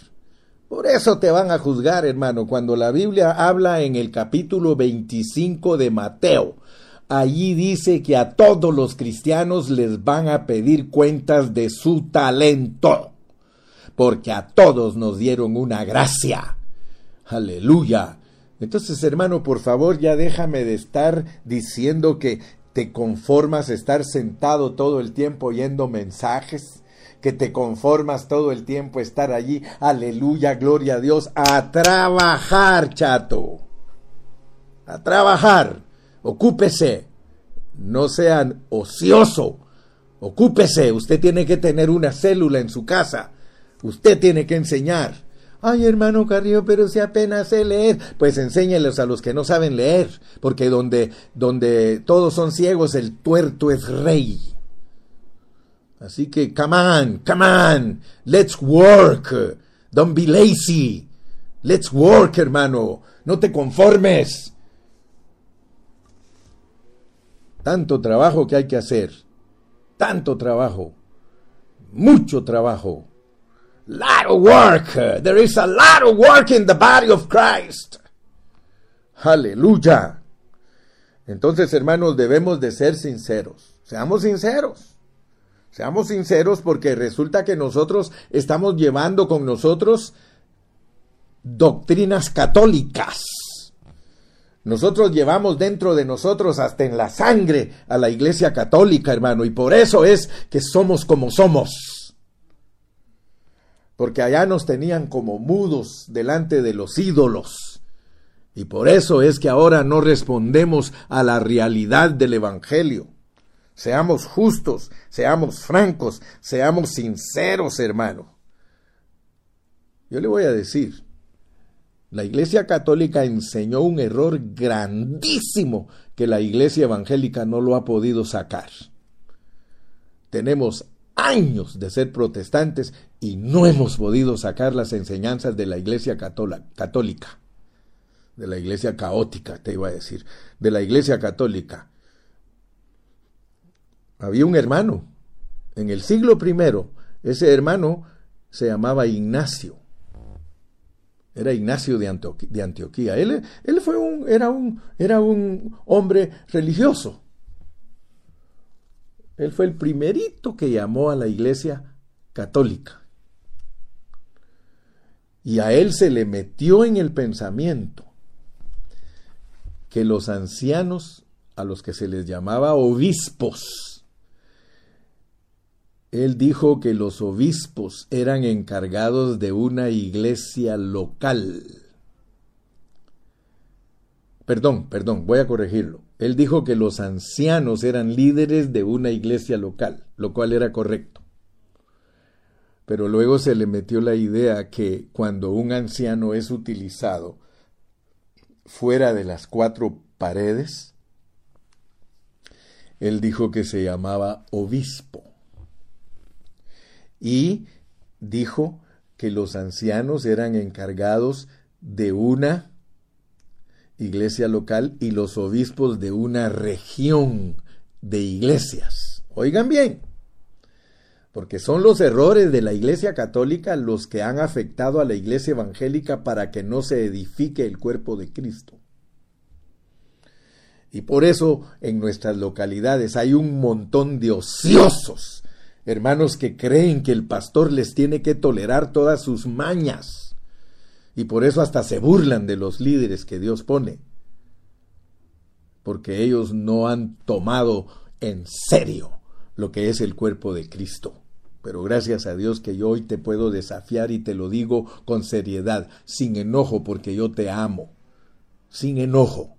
Por eso te van a juzgar, hermano, cuando la Biblia habla en el capítulo 25 de Mateo. allí dice que a todos los cristianos les van a pedir cuentas de su talento, porque a todos nos dieron una gracia. Aleluya. Entonces, hermano, por favor, ya déjame de estar diciendo que te conformas estar sentado todo el tiempo oyendo mensajes, que te conformas todo el tiempo estar allí, aleluya, gloria a Dios, a trabajar, chato, a trabajar, ocúpese, no sean ocioso, ocúpese, usted tiene que tener una célula en su casa, usted tiene que enseñar. Ay, hermano Carrillo, pero si apenas sé leer, pues enséñeles a los que no saben leer, porque donde, donde todos son ciegos, el tuerto es rey. Así que, come on, come on, let's work, don't be lazy, let's work, hermano, no te conformes. Tanto trabajo que hay que hacer, tanto trabajo, mucho trabajo lot of work. There is a lot of work in the body of Christ. Aleluya. Entonces, hermanos, debemos de ser sinceros. Seamos sinceros. Seamos sinceros porque resulta que nosotros estamos llevando con nosotros doctrinas católicas. Nosotros llevamos dentro de nosotros hasta en la sangre a la Iglesia Católica, hermano, y por eso es que somos como somos porque allá nos tenían como mudos delante de los ídolos. Y por eso es que ahora no respondemos a la realidad del Evangelio. Seamos justos, seamos francos, seamos sinceros, hermano. Yo le voy a decir, la Iglesia Católica enseñó un error grandísimo que la Iglesia Evangélica no lo ha podido sacar. Tenemos años de ser protestantes y no hemos podido sacar las enseñanzas de la Iglesia católica, de la Iglesia caótica, te iba a decir, de la Iglesia católica. Había un hermano en el siglo I, ese hermano se llamaba Ignacio. Era Ignacio de, Antioquía. Él, él fue un, era, un, era un hombre religioso él fue el primerito que llamó a la iglesia católica. Y a él se le metió en el pensamiento que los ancianos, a los que se les llamaba obispos, él dijo que los obispos eran encargados de una iglesia local. Perdón, perdón, voy a corregirlo. Él dijo que los ancianos eran líderes de una iglesia local, lo cual era correcto. Pero luego se le metió la idea que cuando un anciano es utilizado fuera de las cuatro paredes, él dijo que se llamaba obispo. Y dijo que los ancianos eran encargados de una iglesia local y los obispos de una región de iglesias. Oigan bien, porque son los errores de la iglesia católica los que han afectado a la iglesia evangélica para que no se edifique el cuerpo de Cristo. Y por eso en nuestras localidades hay un montón de ociosos, hermanos que creen que el pastor les tiene que tolerar todas sus mañas y por eso hasta se burlan de los líderes que Dios pone. Porque ellos no han tomado en serio lo que es el cuerpo de Cristo. Pero gracias a Dios que yo hoy te puedo desafiar y te lo digo con seriedad, sin enojo, porque yo te amo. Sin enojo.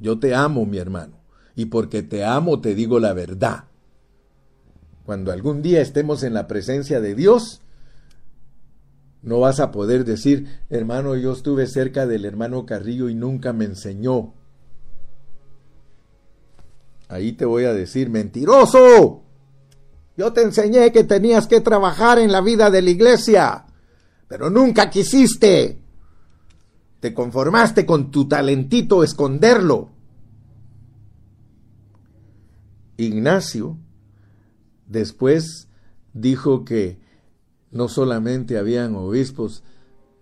Yo te amo, mi hermano. Y porque te amo te digo la verdad. Cuando algún día estemos en la presencia de Dios, no vas a poder decir, hermano, yo estuve cerca del hermano Carrillo y nunca me enseñó. Ahí te voy a decir, mentiroso. Yo te enseñé que tenías que trabajar en la vida de la iglesia, pero nunca quisiste. Te conformaste con tu talentito esconderlo. Ignacio después dijo que no solamente habían obispos,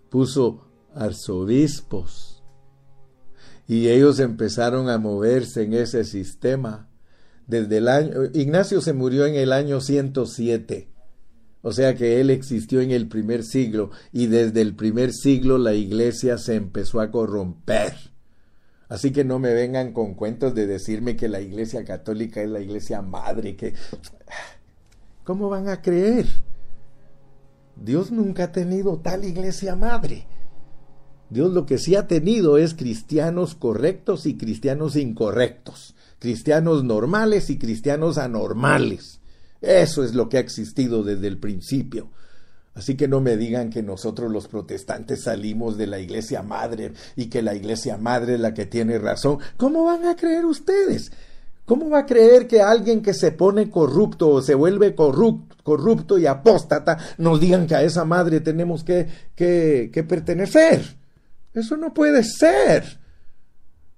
puso arzobispos. y ellos empezaron a moverse en ese sistema. Desde el año, Ignacio se murió en el año 107. O sea que él existió en el primer siglo y desde el primer siglo la iglesia se empezó a corromper. Así que no me vengan con cuentos de decirme que la iglesia católica es la iglesia madre, que *sighs* ¿cómo van a creer? Dios nunca ha tenido tal iglesia madre. Dios lo que sí ha tenido es cristianos correctos y cristianos incorrectos, cristianos normales y cristianos anormales. Eso es lo que ha existido desde el principio. Así que no me digan que nosotros los protestantes salimos de la iglesia madre y que la iglesia madre es la que tiene razón. ¿Cómo van a creer ustedes? ¿Cómo va a creer que alguien que se pone corrupto o se vuelve corrupto, y apóstata nos digan que a esa madre tenemos que, que, que pertenecer? Eso no puede ser.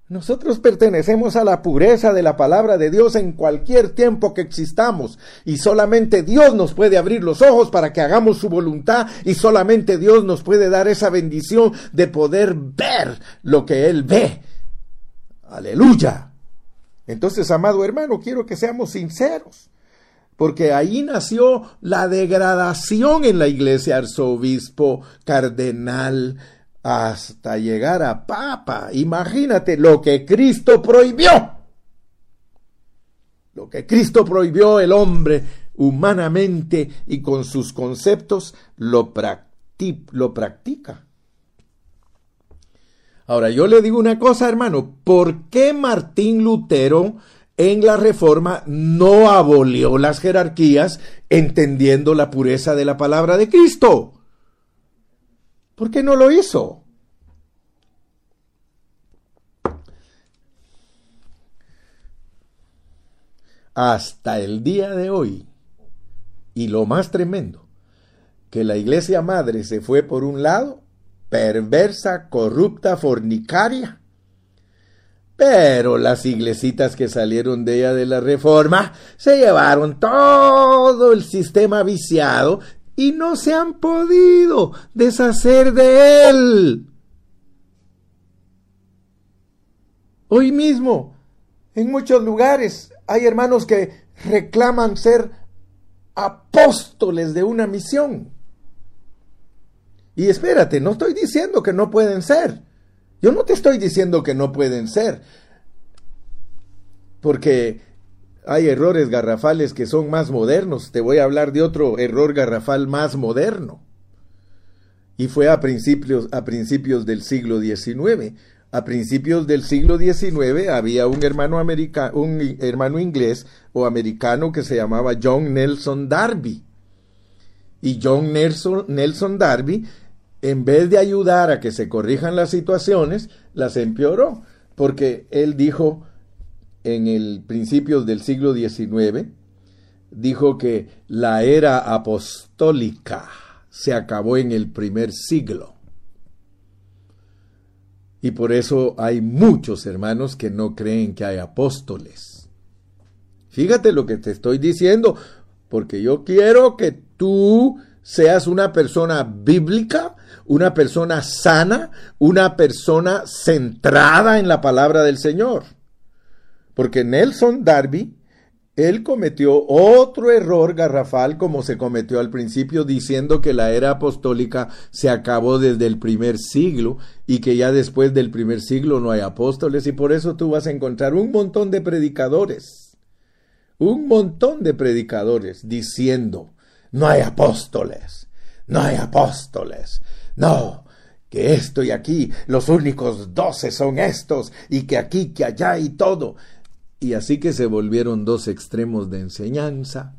Nosotros pertenecemos a la pureza de la palabra de Dios en cualquier tiempo que existamos y solamente Dios nos puede abrir los ojos para que hagamos su voluntad y solamente Dios nos puede dar esa bendición de poder ver lo que Él ve. Aleluya. Entonces, amado hermano, quiero que seamos sinceros, porque ahí nació la degradación en la iglesia, arzobispo, cardenal, hasta llegar a papa. Imagínate lo que Cristo prohibió. Lo que Cristo prohibió el hombre humanamente y con sus conceptos lo, lo practica. Ahora, yo le digo una cosa, hermano, ¿por qué Martín Lutero en la Reforma no abolió las jerarquías entendiendo la pureza de la palabra de Cristo? ¿Por qué no lo hizo? Hasta el día de hoy, y lo más tremendo, que la iglesia madre se fue por un lado, perversa, corrupta, fornicaria. Pero las iglesitas que salieron de ella de la reforma se llevaron todo el sistema viciado y no se han podido deshacer de él. Hoy mismo, en muchos lugares, hay hermanos que reclaman ser apóstoles de una misión. Y espérate, no estoy diciendo que no pueden ser. Yo no te estoy diciendo que no pueden ser. Porque hay errores garrafales que son más modernos. Te voy a hablar de otro error garrafal más moderno. Y fue a principios, a principios del siglo XIX. A principios del siglo XIX había un hermano, un hermano inglés o americano que se llamaba John Nelson Darby. Y John Nelson Darby, en vez de ayudar a que se corrijan las situaciones, las empeoró. Porque él dijo, en el principios del siglo XIX, dijo que la era apostólica se acabó en el primer siglo. Y por eso hay muchos hermanos que no creen que hay apóstoles. Fíjate lo que te estoy diciendo, porque yo quiero que tú seas una persona bíblica, una persona sana, una persona centrada en la palabra del Señor. Porque Nelson Darby, él cometió otro error garrafal como se cometió al principio diciendo que la era apostólica se acabó desde el primer siglo y que ya después del primer siglo no hay apóstoles y por eso tú vas a encontrar un montón de predicadores, un montón de predicadores diciendo, no hay apóstoles, no hay apóstoles, no, que esto y aquí, los únicos doce son estos y que aquí, que allá y todo. Y así que se volvieron dos extremos de enseñanza.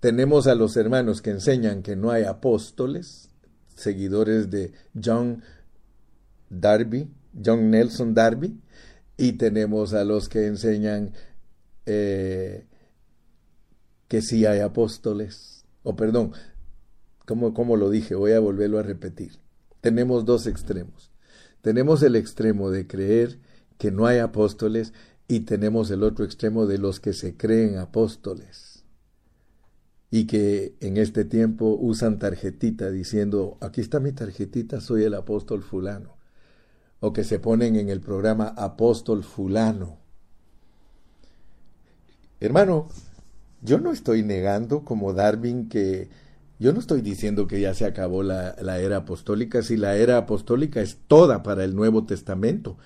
Tenemos a los hermanos que enseñan que no hay apóstoles, seguidores de John Darby, John Nelson Darby, y tenemos a los que enseñan eh, que sí hay apóstoles, o perdón, como lo dije, voy a volverlo a repetir. Tenemos dos extremos. Tenemos el extremo de creer que no hay apóstoles y tenemos el otro extremo de los que se creen apóstoles y que en este tiempo usan tarjetita diciendo, aquí está mi tarjetita, soy el apóstol fulano. o que se ponen en el programa apóstol fulano. Hermano, yo no estoy negando como Darwin que yo no estoy diciendo que ya se acabó la, la, era apostólica, si la era apostólica es toda para el Nuevo Testamento.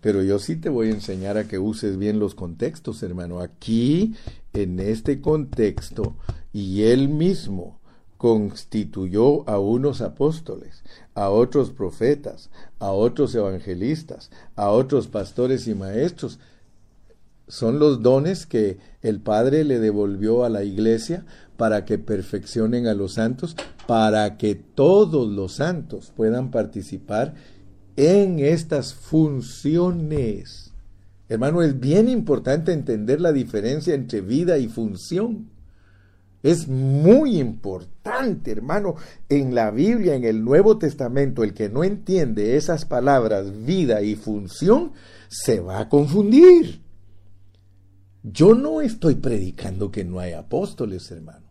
Pero yo sí te voy a enseñar a que uses bien los contextos, hermano. Aquí, en este contexto, y él mismo constituyó a unos apóstoles, a otros profetas, a otros evangelistas, a otros pastores y maestros. Son los dones que el Padre le devolvió a la iglesia para que perfeccionen a los santos, para que todos los santos puedan participar en estas funciones. Hermano, es bien importante entender la diferencia entre vida y función. Es muy importante, hermano. En la Biblia, en el Nuevo Testamento, el que no entiende esas palabras vida y función, se va a confundir. Yo no estoy predicando que no hay apóstoles, hermano.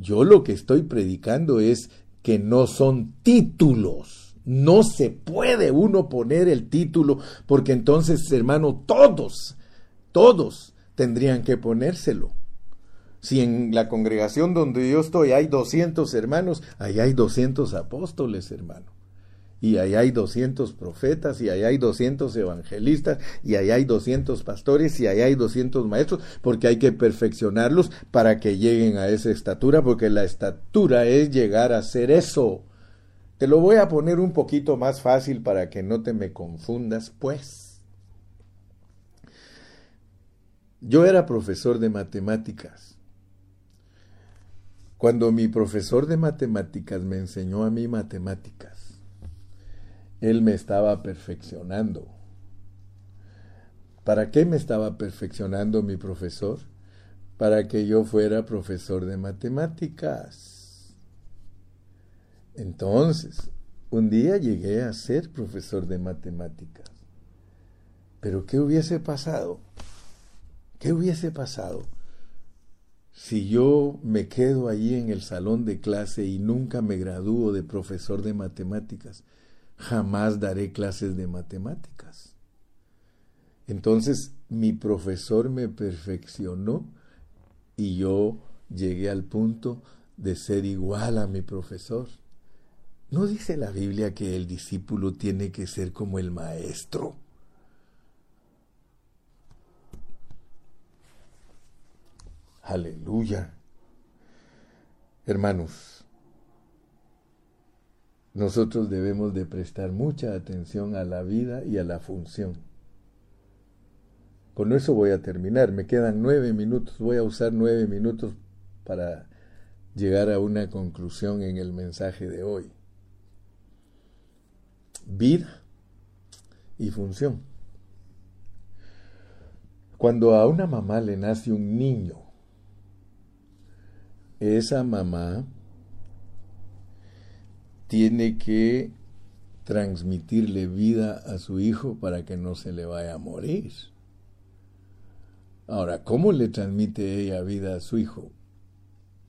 Yo lo que estoy predicando es que no son títulos. No se puede uno poner el título porque entonces, hermano, todos, todos tendrían que ponérselo. Si en la congregación donde yo estoy hay 200 hermanos, ahí hay 200 apóstoles, hermano. Y ahí hay 200 profetas, y ahí hay 200 evangelistas, y ahí hay 200 pastores, y ahí hay 200 maestros, porque hay que perfeccionarlos para que lleguen a esa estatura, porque la estatura es llegar a ser eso. Te lo voy a poner un poquito más fácil para que no te me confundas, pues. Yo era profesor de matemáticas cuando mi profesor de matemáticas me enseñó a mí matemáticas, él me estaba perfeccionando. ¿Para qué me estaba perfeccionando mi profesor? Para que yo fuera profesor de matemáticas. Entonces, un día llegué a ser profesor de matemáticas. Pero ¿qué hubiese pasado? ¿Qué hubiese pasado? si yo me quedo allí en el salón de clase y nunca me gradúo de profesor de matemáticas, jamás daré clases de matemáticas. Entonces mi profesor me perfeccionó y yo llegué al punto de ser igual a mi profesor. ¿No dice la Biblia que el discípulo tiene que ser como el maestro? Aleluya. Hermanos, nosotros debemos de prestar mucha atención a la vida y a la función. Con eso voy a terminar. Me quedan nueve minutos. Voy a usar nueve minutos para llegar a una conclusión en el mensaje de hoy. Vida y función. Cuando a una mamá le nace un niño, esa mamá tiene que transmitirle vida a su hijo para que no se le vaya a morir. Ahora, ¿cómo le transmite ella vida a su hijo?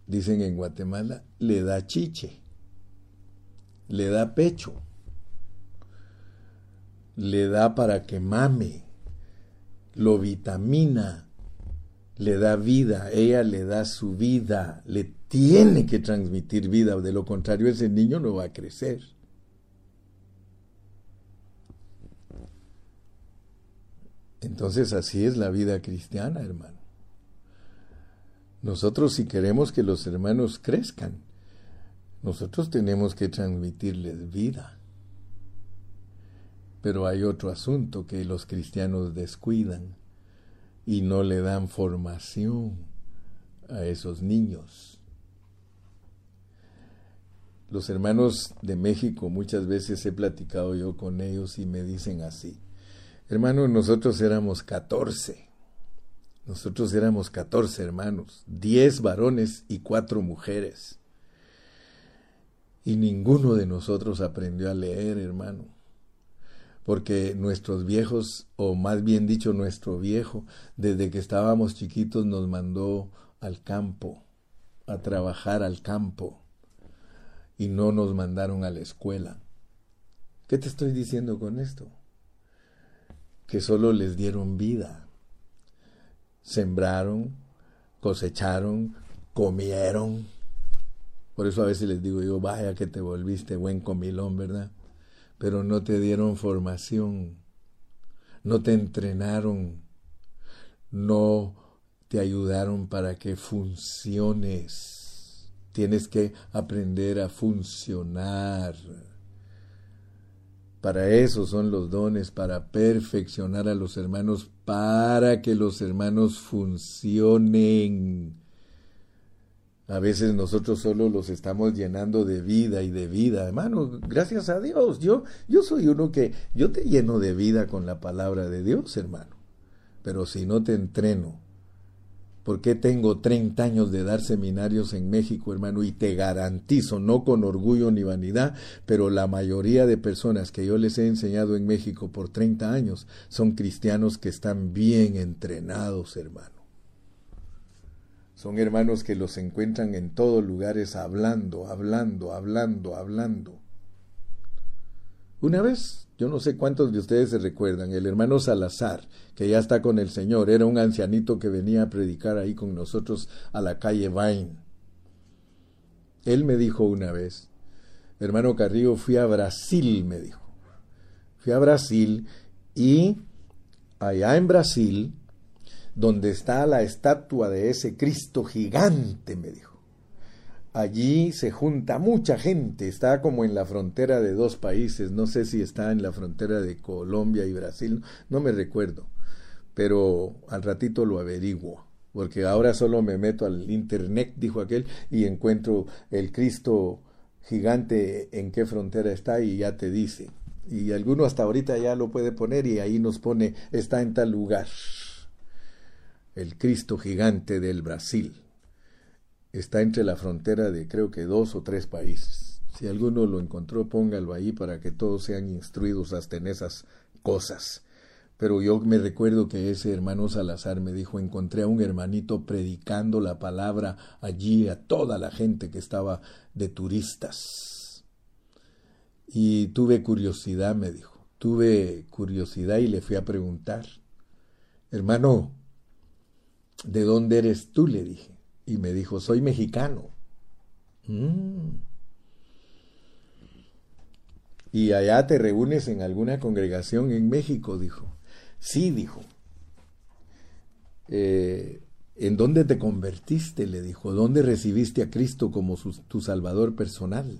Dicen en Guatemala, le da chiche, le da pecho, le da para que mame, lo vitamina, le da vida, ella le da su vida, le tiene que transmitir vida, de lo contrario ese niño no va a crecer. Entonces así es la vida cristiana, hermano. Nosotros si queremos que los hermanos crezcan, nosotros tenemos que transmitirles vida. Pero hay otro asunto que los cristianos descuidan y no le dan formación a esos niños. Los hermanos de México muchas veces he platicado yo con ellos y me dicen así, hermano, nosotros éramos 14, nosotros éramos 14 hermanos, 10 varones y 4 mujeres. Y ninguno de nosotros aprendió a leer, hermano porque nuestros viejos, o más bien dicho nuestro viejo, desde que estábamos chiquitos nos mandó al campo, a trabajar al campo, y no nos mandaron a la escuela. ¿Qué te estoy diciendo con esto? Que solo les dieron vida. Sembraron, cosecharon, comieron. Por eso a veces les digo yo, vaya que te volviste buen comilón, ¿verdad? Pero no te dieron formación, no te entrenaron, no te ayudaron para que funciones. Tienes que aprender a funcionar. Para eso son los dones, para perfeccionar a los hermanos, para que los hermanos funcionen. A veces nosotros solo los estamos llenando de vida y de vida. Hermano, gracias a Dios. Yo, yo soy uno que, yo te lleno de vida con la palabra de Dios, hermano. Pero si no te entreno, porque tengo 30 años de dar seminarios en México, hermano, y te garantizo, no con orgullo ni vanidad, pero la mayoría de personas que yo les he enseñado en México por 30 años son cristianos que están bien entrenados, hermano. Son hermanos que los encuentran en todos lugares hablando, hablando, hablando, hablando. Una vez yo no sé cuántos de ustedes se recuerdan, el hermano Salazar, que ya está con el Señor, era un ancianito que venía a predicar ahí con nosotros a la calle Vain. Él me dijo una vez, hermano Carrillo, fui a Brasil, me dijo. Fui a Brasil y allá en Brasil, donde está la estatua de ese Cristo gigante, me dijo Allí se junta mucha gente, está como en la frontera de dos países, no sé si está en la frontera de Colombia y Brasil, no me recuerdo, pero al ratito lo averiguo, porque ahora solo me meto al internet, dijo aquel, y encuentro el Cristo gigante en qué frontera está y ya te dice. Y alguno hasta ahorita ya lo puede poner y ahí nos pone está en tal lugar. El Cristo gigante del Brasil está entre la frontera de creo que dos o tres países. Si alguno lo encontró, póngalo ahí para que todos sean instruidos hasta en esas cosas. Pero yo me recuerdo que ese hermano Salazar me dijo, encontré a un hermanito predicando la palabra allí a toda la gente que estaba de turistas. Y tuve curiosidad, me dijo, tuve curiosidad y le fui a preguntar, hermano, ¿de dónde eres tú? le dije y me dijo, soy mexicano. Mm. Y allá te reúnes en alguna congregación en México, dijo. Sí, dijo. Eh, ¿En dónde te convertiste? le dijo. ¿Dónde recibiste a Cristo como tu Salvador personal?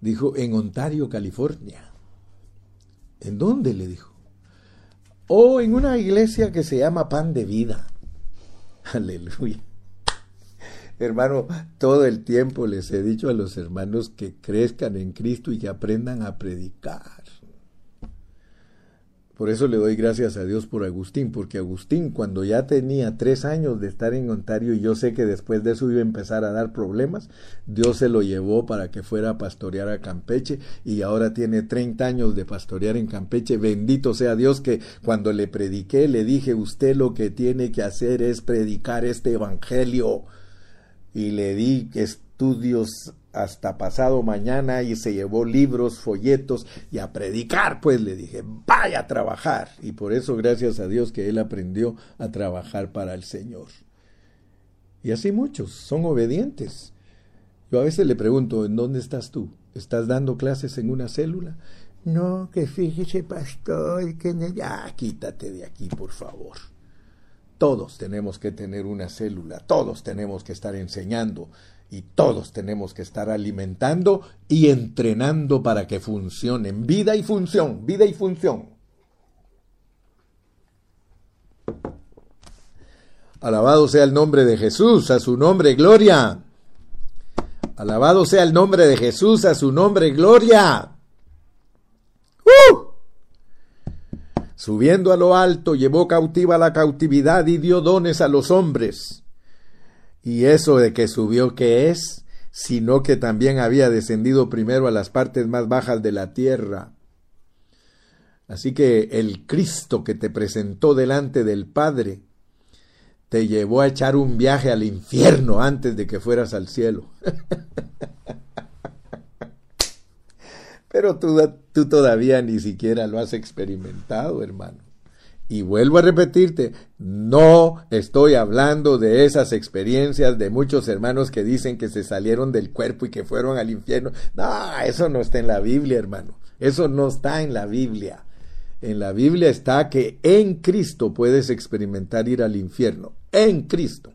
Dijo, en Ontario, California. ¿En dónde? le dijo. Oh, en una iglesia que se llama Pan de Vida. *laughs* Aleluya. Hermano, todo el tiempo les he dicho a los hermanos que crezcan en Cristo y que aprendan a predicar. Por eso le doy gracias a Dios por Agustín, porque Agustín cuando ya tenía tres años de estar en Ontario y yo sé que después de eso iba a empezar a dar problemas, Dios se lo llevó para que fuera a pastorear a Campeche y ahora tiene 30 años de pastorear en Campeche. Bendito sea Dios que cuando le prediqué le dije, usted lo que tiene que hacer es predicar este Evangelio y le di estudios hasta pasado mañana y se llevó libros, folletos y a predicar, pues le dije, vaya a trabajar. Y por eso, gracias a Dios, que él aprendió a trabajar para el Señor. Y así muchos son obedientes. Yo a veces le pregunto, ¿en dónde estás tú? ¿Estás dando clases en una célula? No, que fíjese, pastor, que ya quítate de aquí, por favor. Todos tenemos que tener una célula, todos tenemos que estar enseñando y todos tenemos que estar alimentando y entrenando para que funcionen. Vida y función, vida y función. Alabado sea el nombre de Jesús, a su nombre gloria. Alabado sea el nombre de Jesús, a su nombre gloria. ¡Uh! Subiendo a lo alto, llevó cautiva la cautividad y dio dones a los hombres. Y eso de que subió, ¿qué es? Sino que también había descendido primero a las partes más bajas de la tierra. Así que el Cristo que te presentó delante del Padre te llevó a echar un viaje al infierno antes de que fueras al cielo. *laughs* Pero tú, tú todavía ni siquiera lo has experimentado, hermano. Y vuelvo a repetirte, no estoy hablando de esas experiencias de muchos hermanos que dicen que se salieron del cuerpo y que fueron al infierno. No, eso no está en la Biblia, hermano. Eso no está en la Biblia. En la Biblia está que en Cristo puedes experimentar ir al infierno. En Cristo.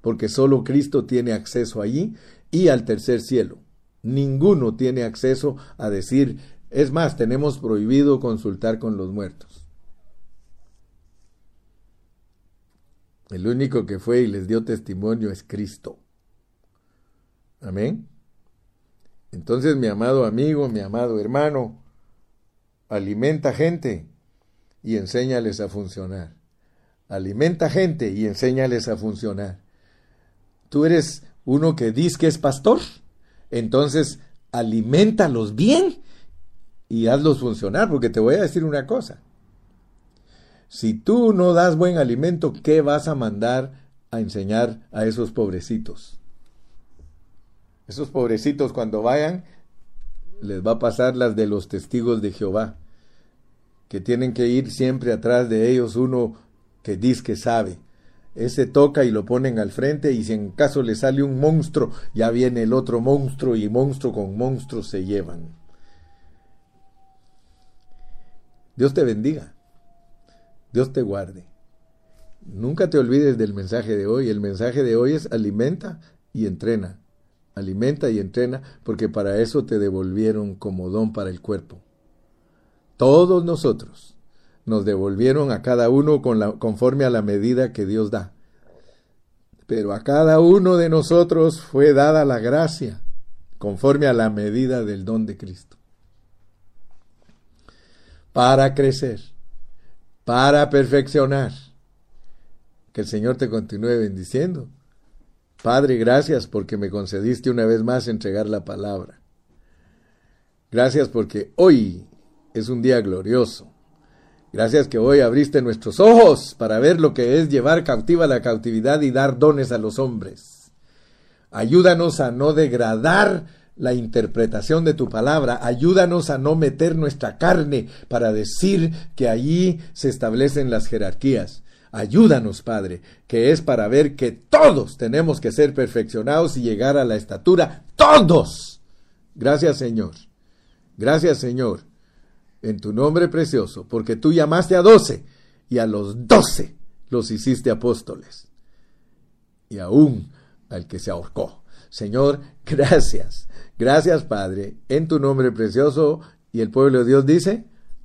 Porque solo Cristo tiene acceso allí y al tercer cielo. Ninguno tiene acceso a decir, es más, tenemos prohibido consultar con los muertos. El único que fue y les dio testimonio es Cristo. Amén. Entonces, mi amado amigo, mi amado hermano, alimenta gente y enséñales a funcionar. Alimenta gente y enséñales a funcionar. Tú eres uno que dice que es pastor entonces, alimentalos bien y hazlos funcionar, porque te voy a decir una cosa. Si tú no das buen alimento, ¿qué vas a mandar a enseñar a esos pobrecitos? Esos pobrecitos cuando vayan, les va a pasar las de los testigos de Jehová, que tienen que ir siempre atrás de ellos uno que dice que sabe, ese toca y lo ponen al frente y si en caso le sale un monstruo, ya viene el otro monstruo y monstruo con monstruo se llevan. Dios te bendiga. Dios te guarde. Nunca te olvides del mensaje de hoy. El mensaje de hoy es alimenta y entrena. Alimenta y entrena porque para eso te devolvieron como don para el cuerpo. Todos nosotros nos devolvieron a cada uno con conforme a la medida que Dios da. Pero a cada uno de nosotros fue dada la gracia conforme a la medida del don de Cristo. Para crecer, para perfeccionar. Que el Señor te continúe bendiciendo. Padre, gracias porque me concediste una vez más entregar la palabra. Gracias porque hoy es un día glorioso. Gracias que hoy abriste nuestros ojos para ver lo que es llevar cautiva la cautividad y dar dones a los hombres. Ayúdanos a no degradar la interpretación de tu palabra. Ayúdanos a no meter nuestra carne para decir que allí se establecen las jerarquías. Ayúdanos, Padre, que es para ver que todos tenemos que ser perfeccionados y llegar a la estatura. Todos. Gracias, Señor. Gracias, Señor en tu nombre precioso, porque tú llamaste a doce y a los doce los hiciste apóstoles. Y aún al que se ahorcó. Señor, gracias. Gracias, Padre, en tu nombre precioso. Y el pueblo de Dios dice,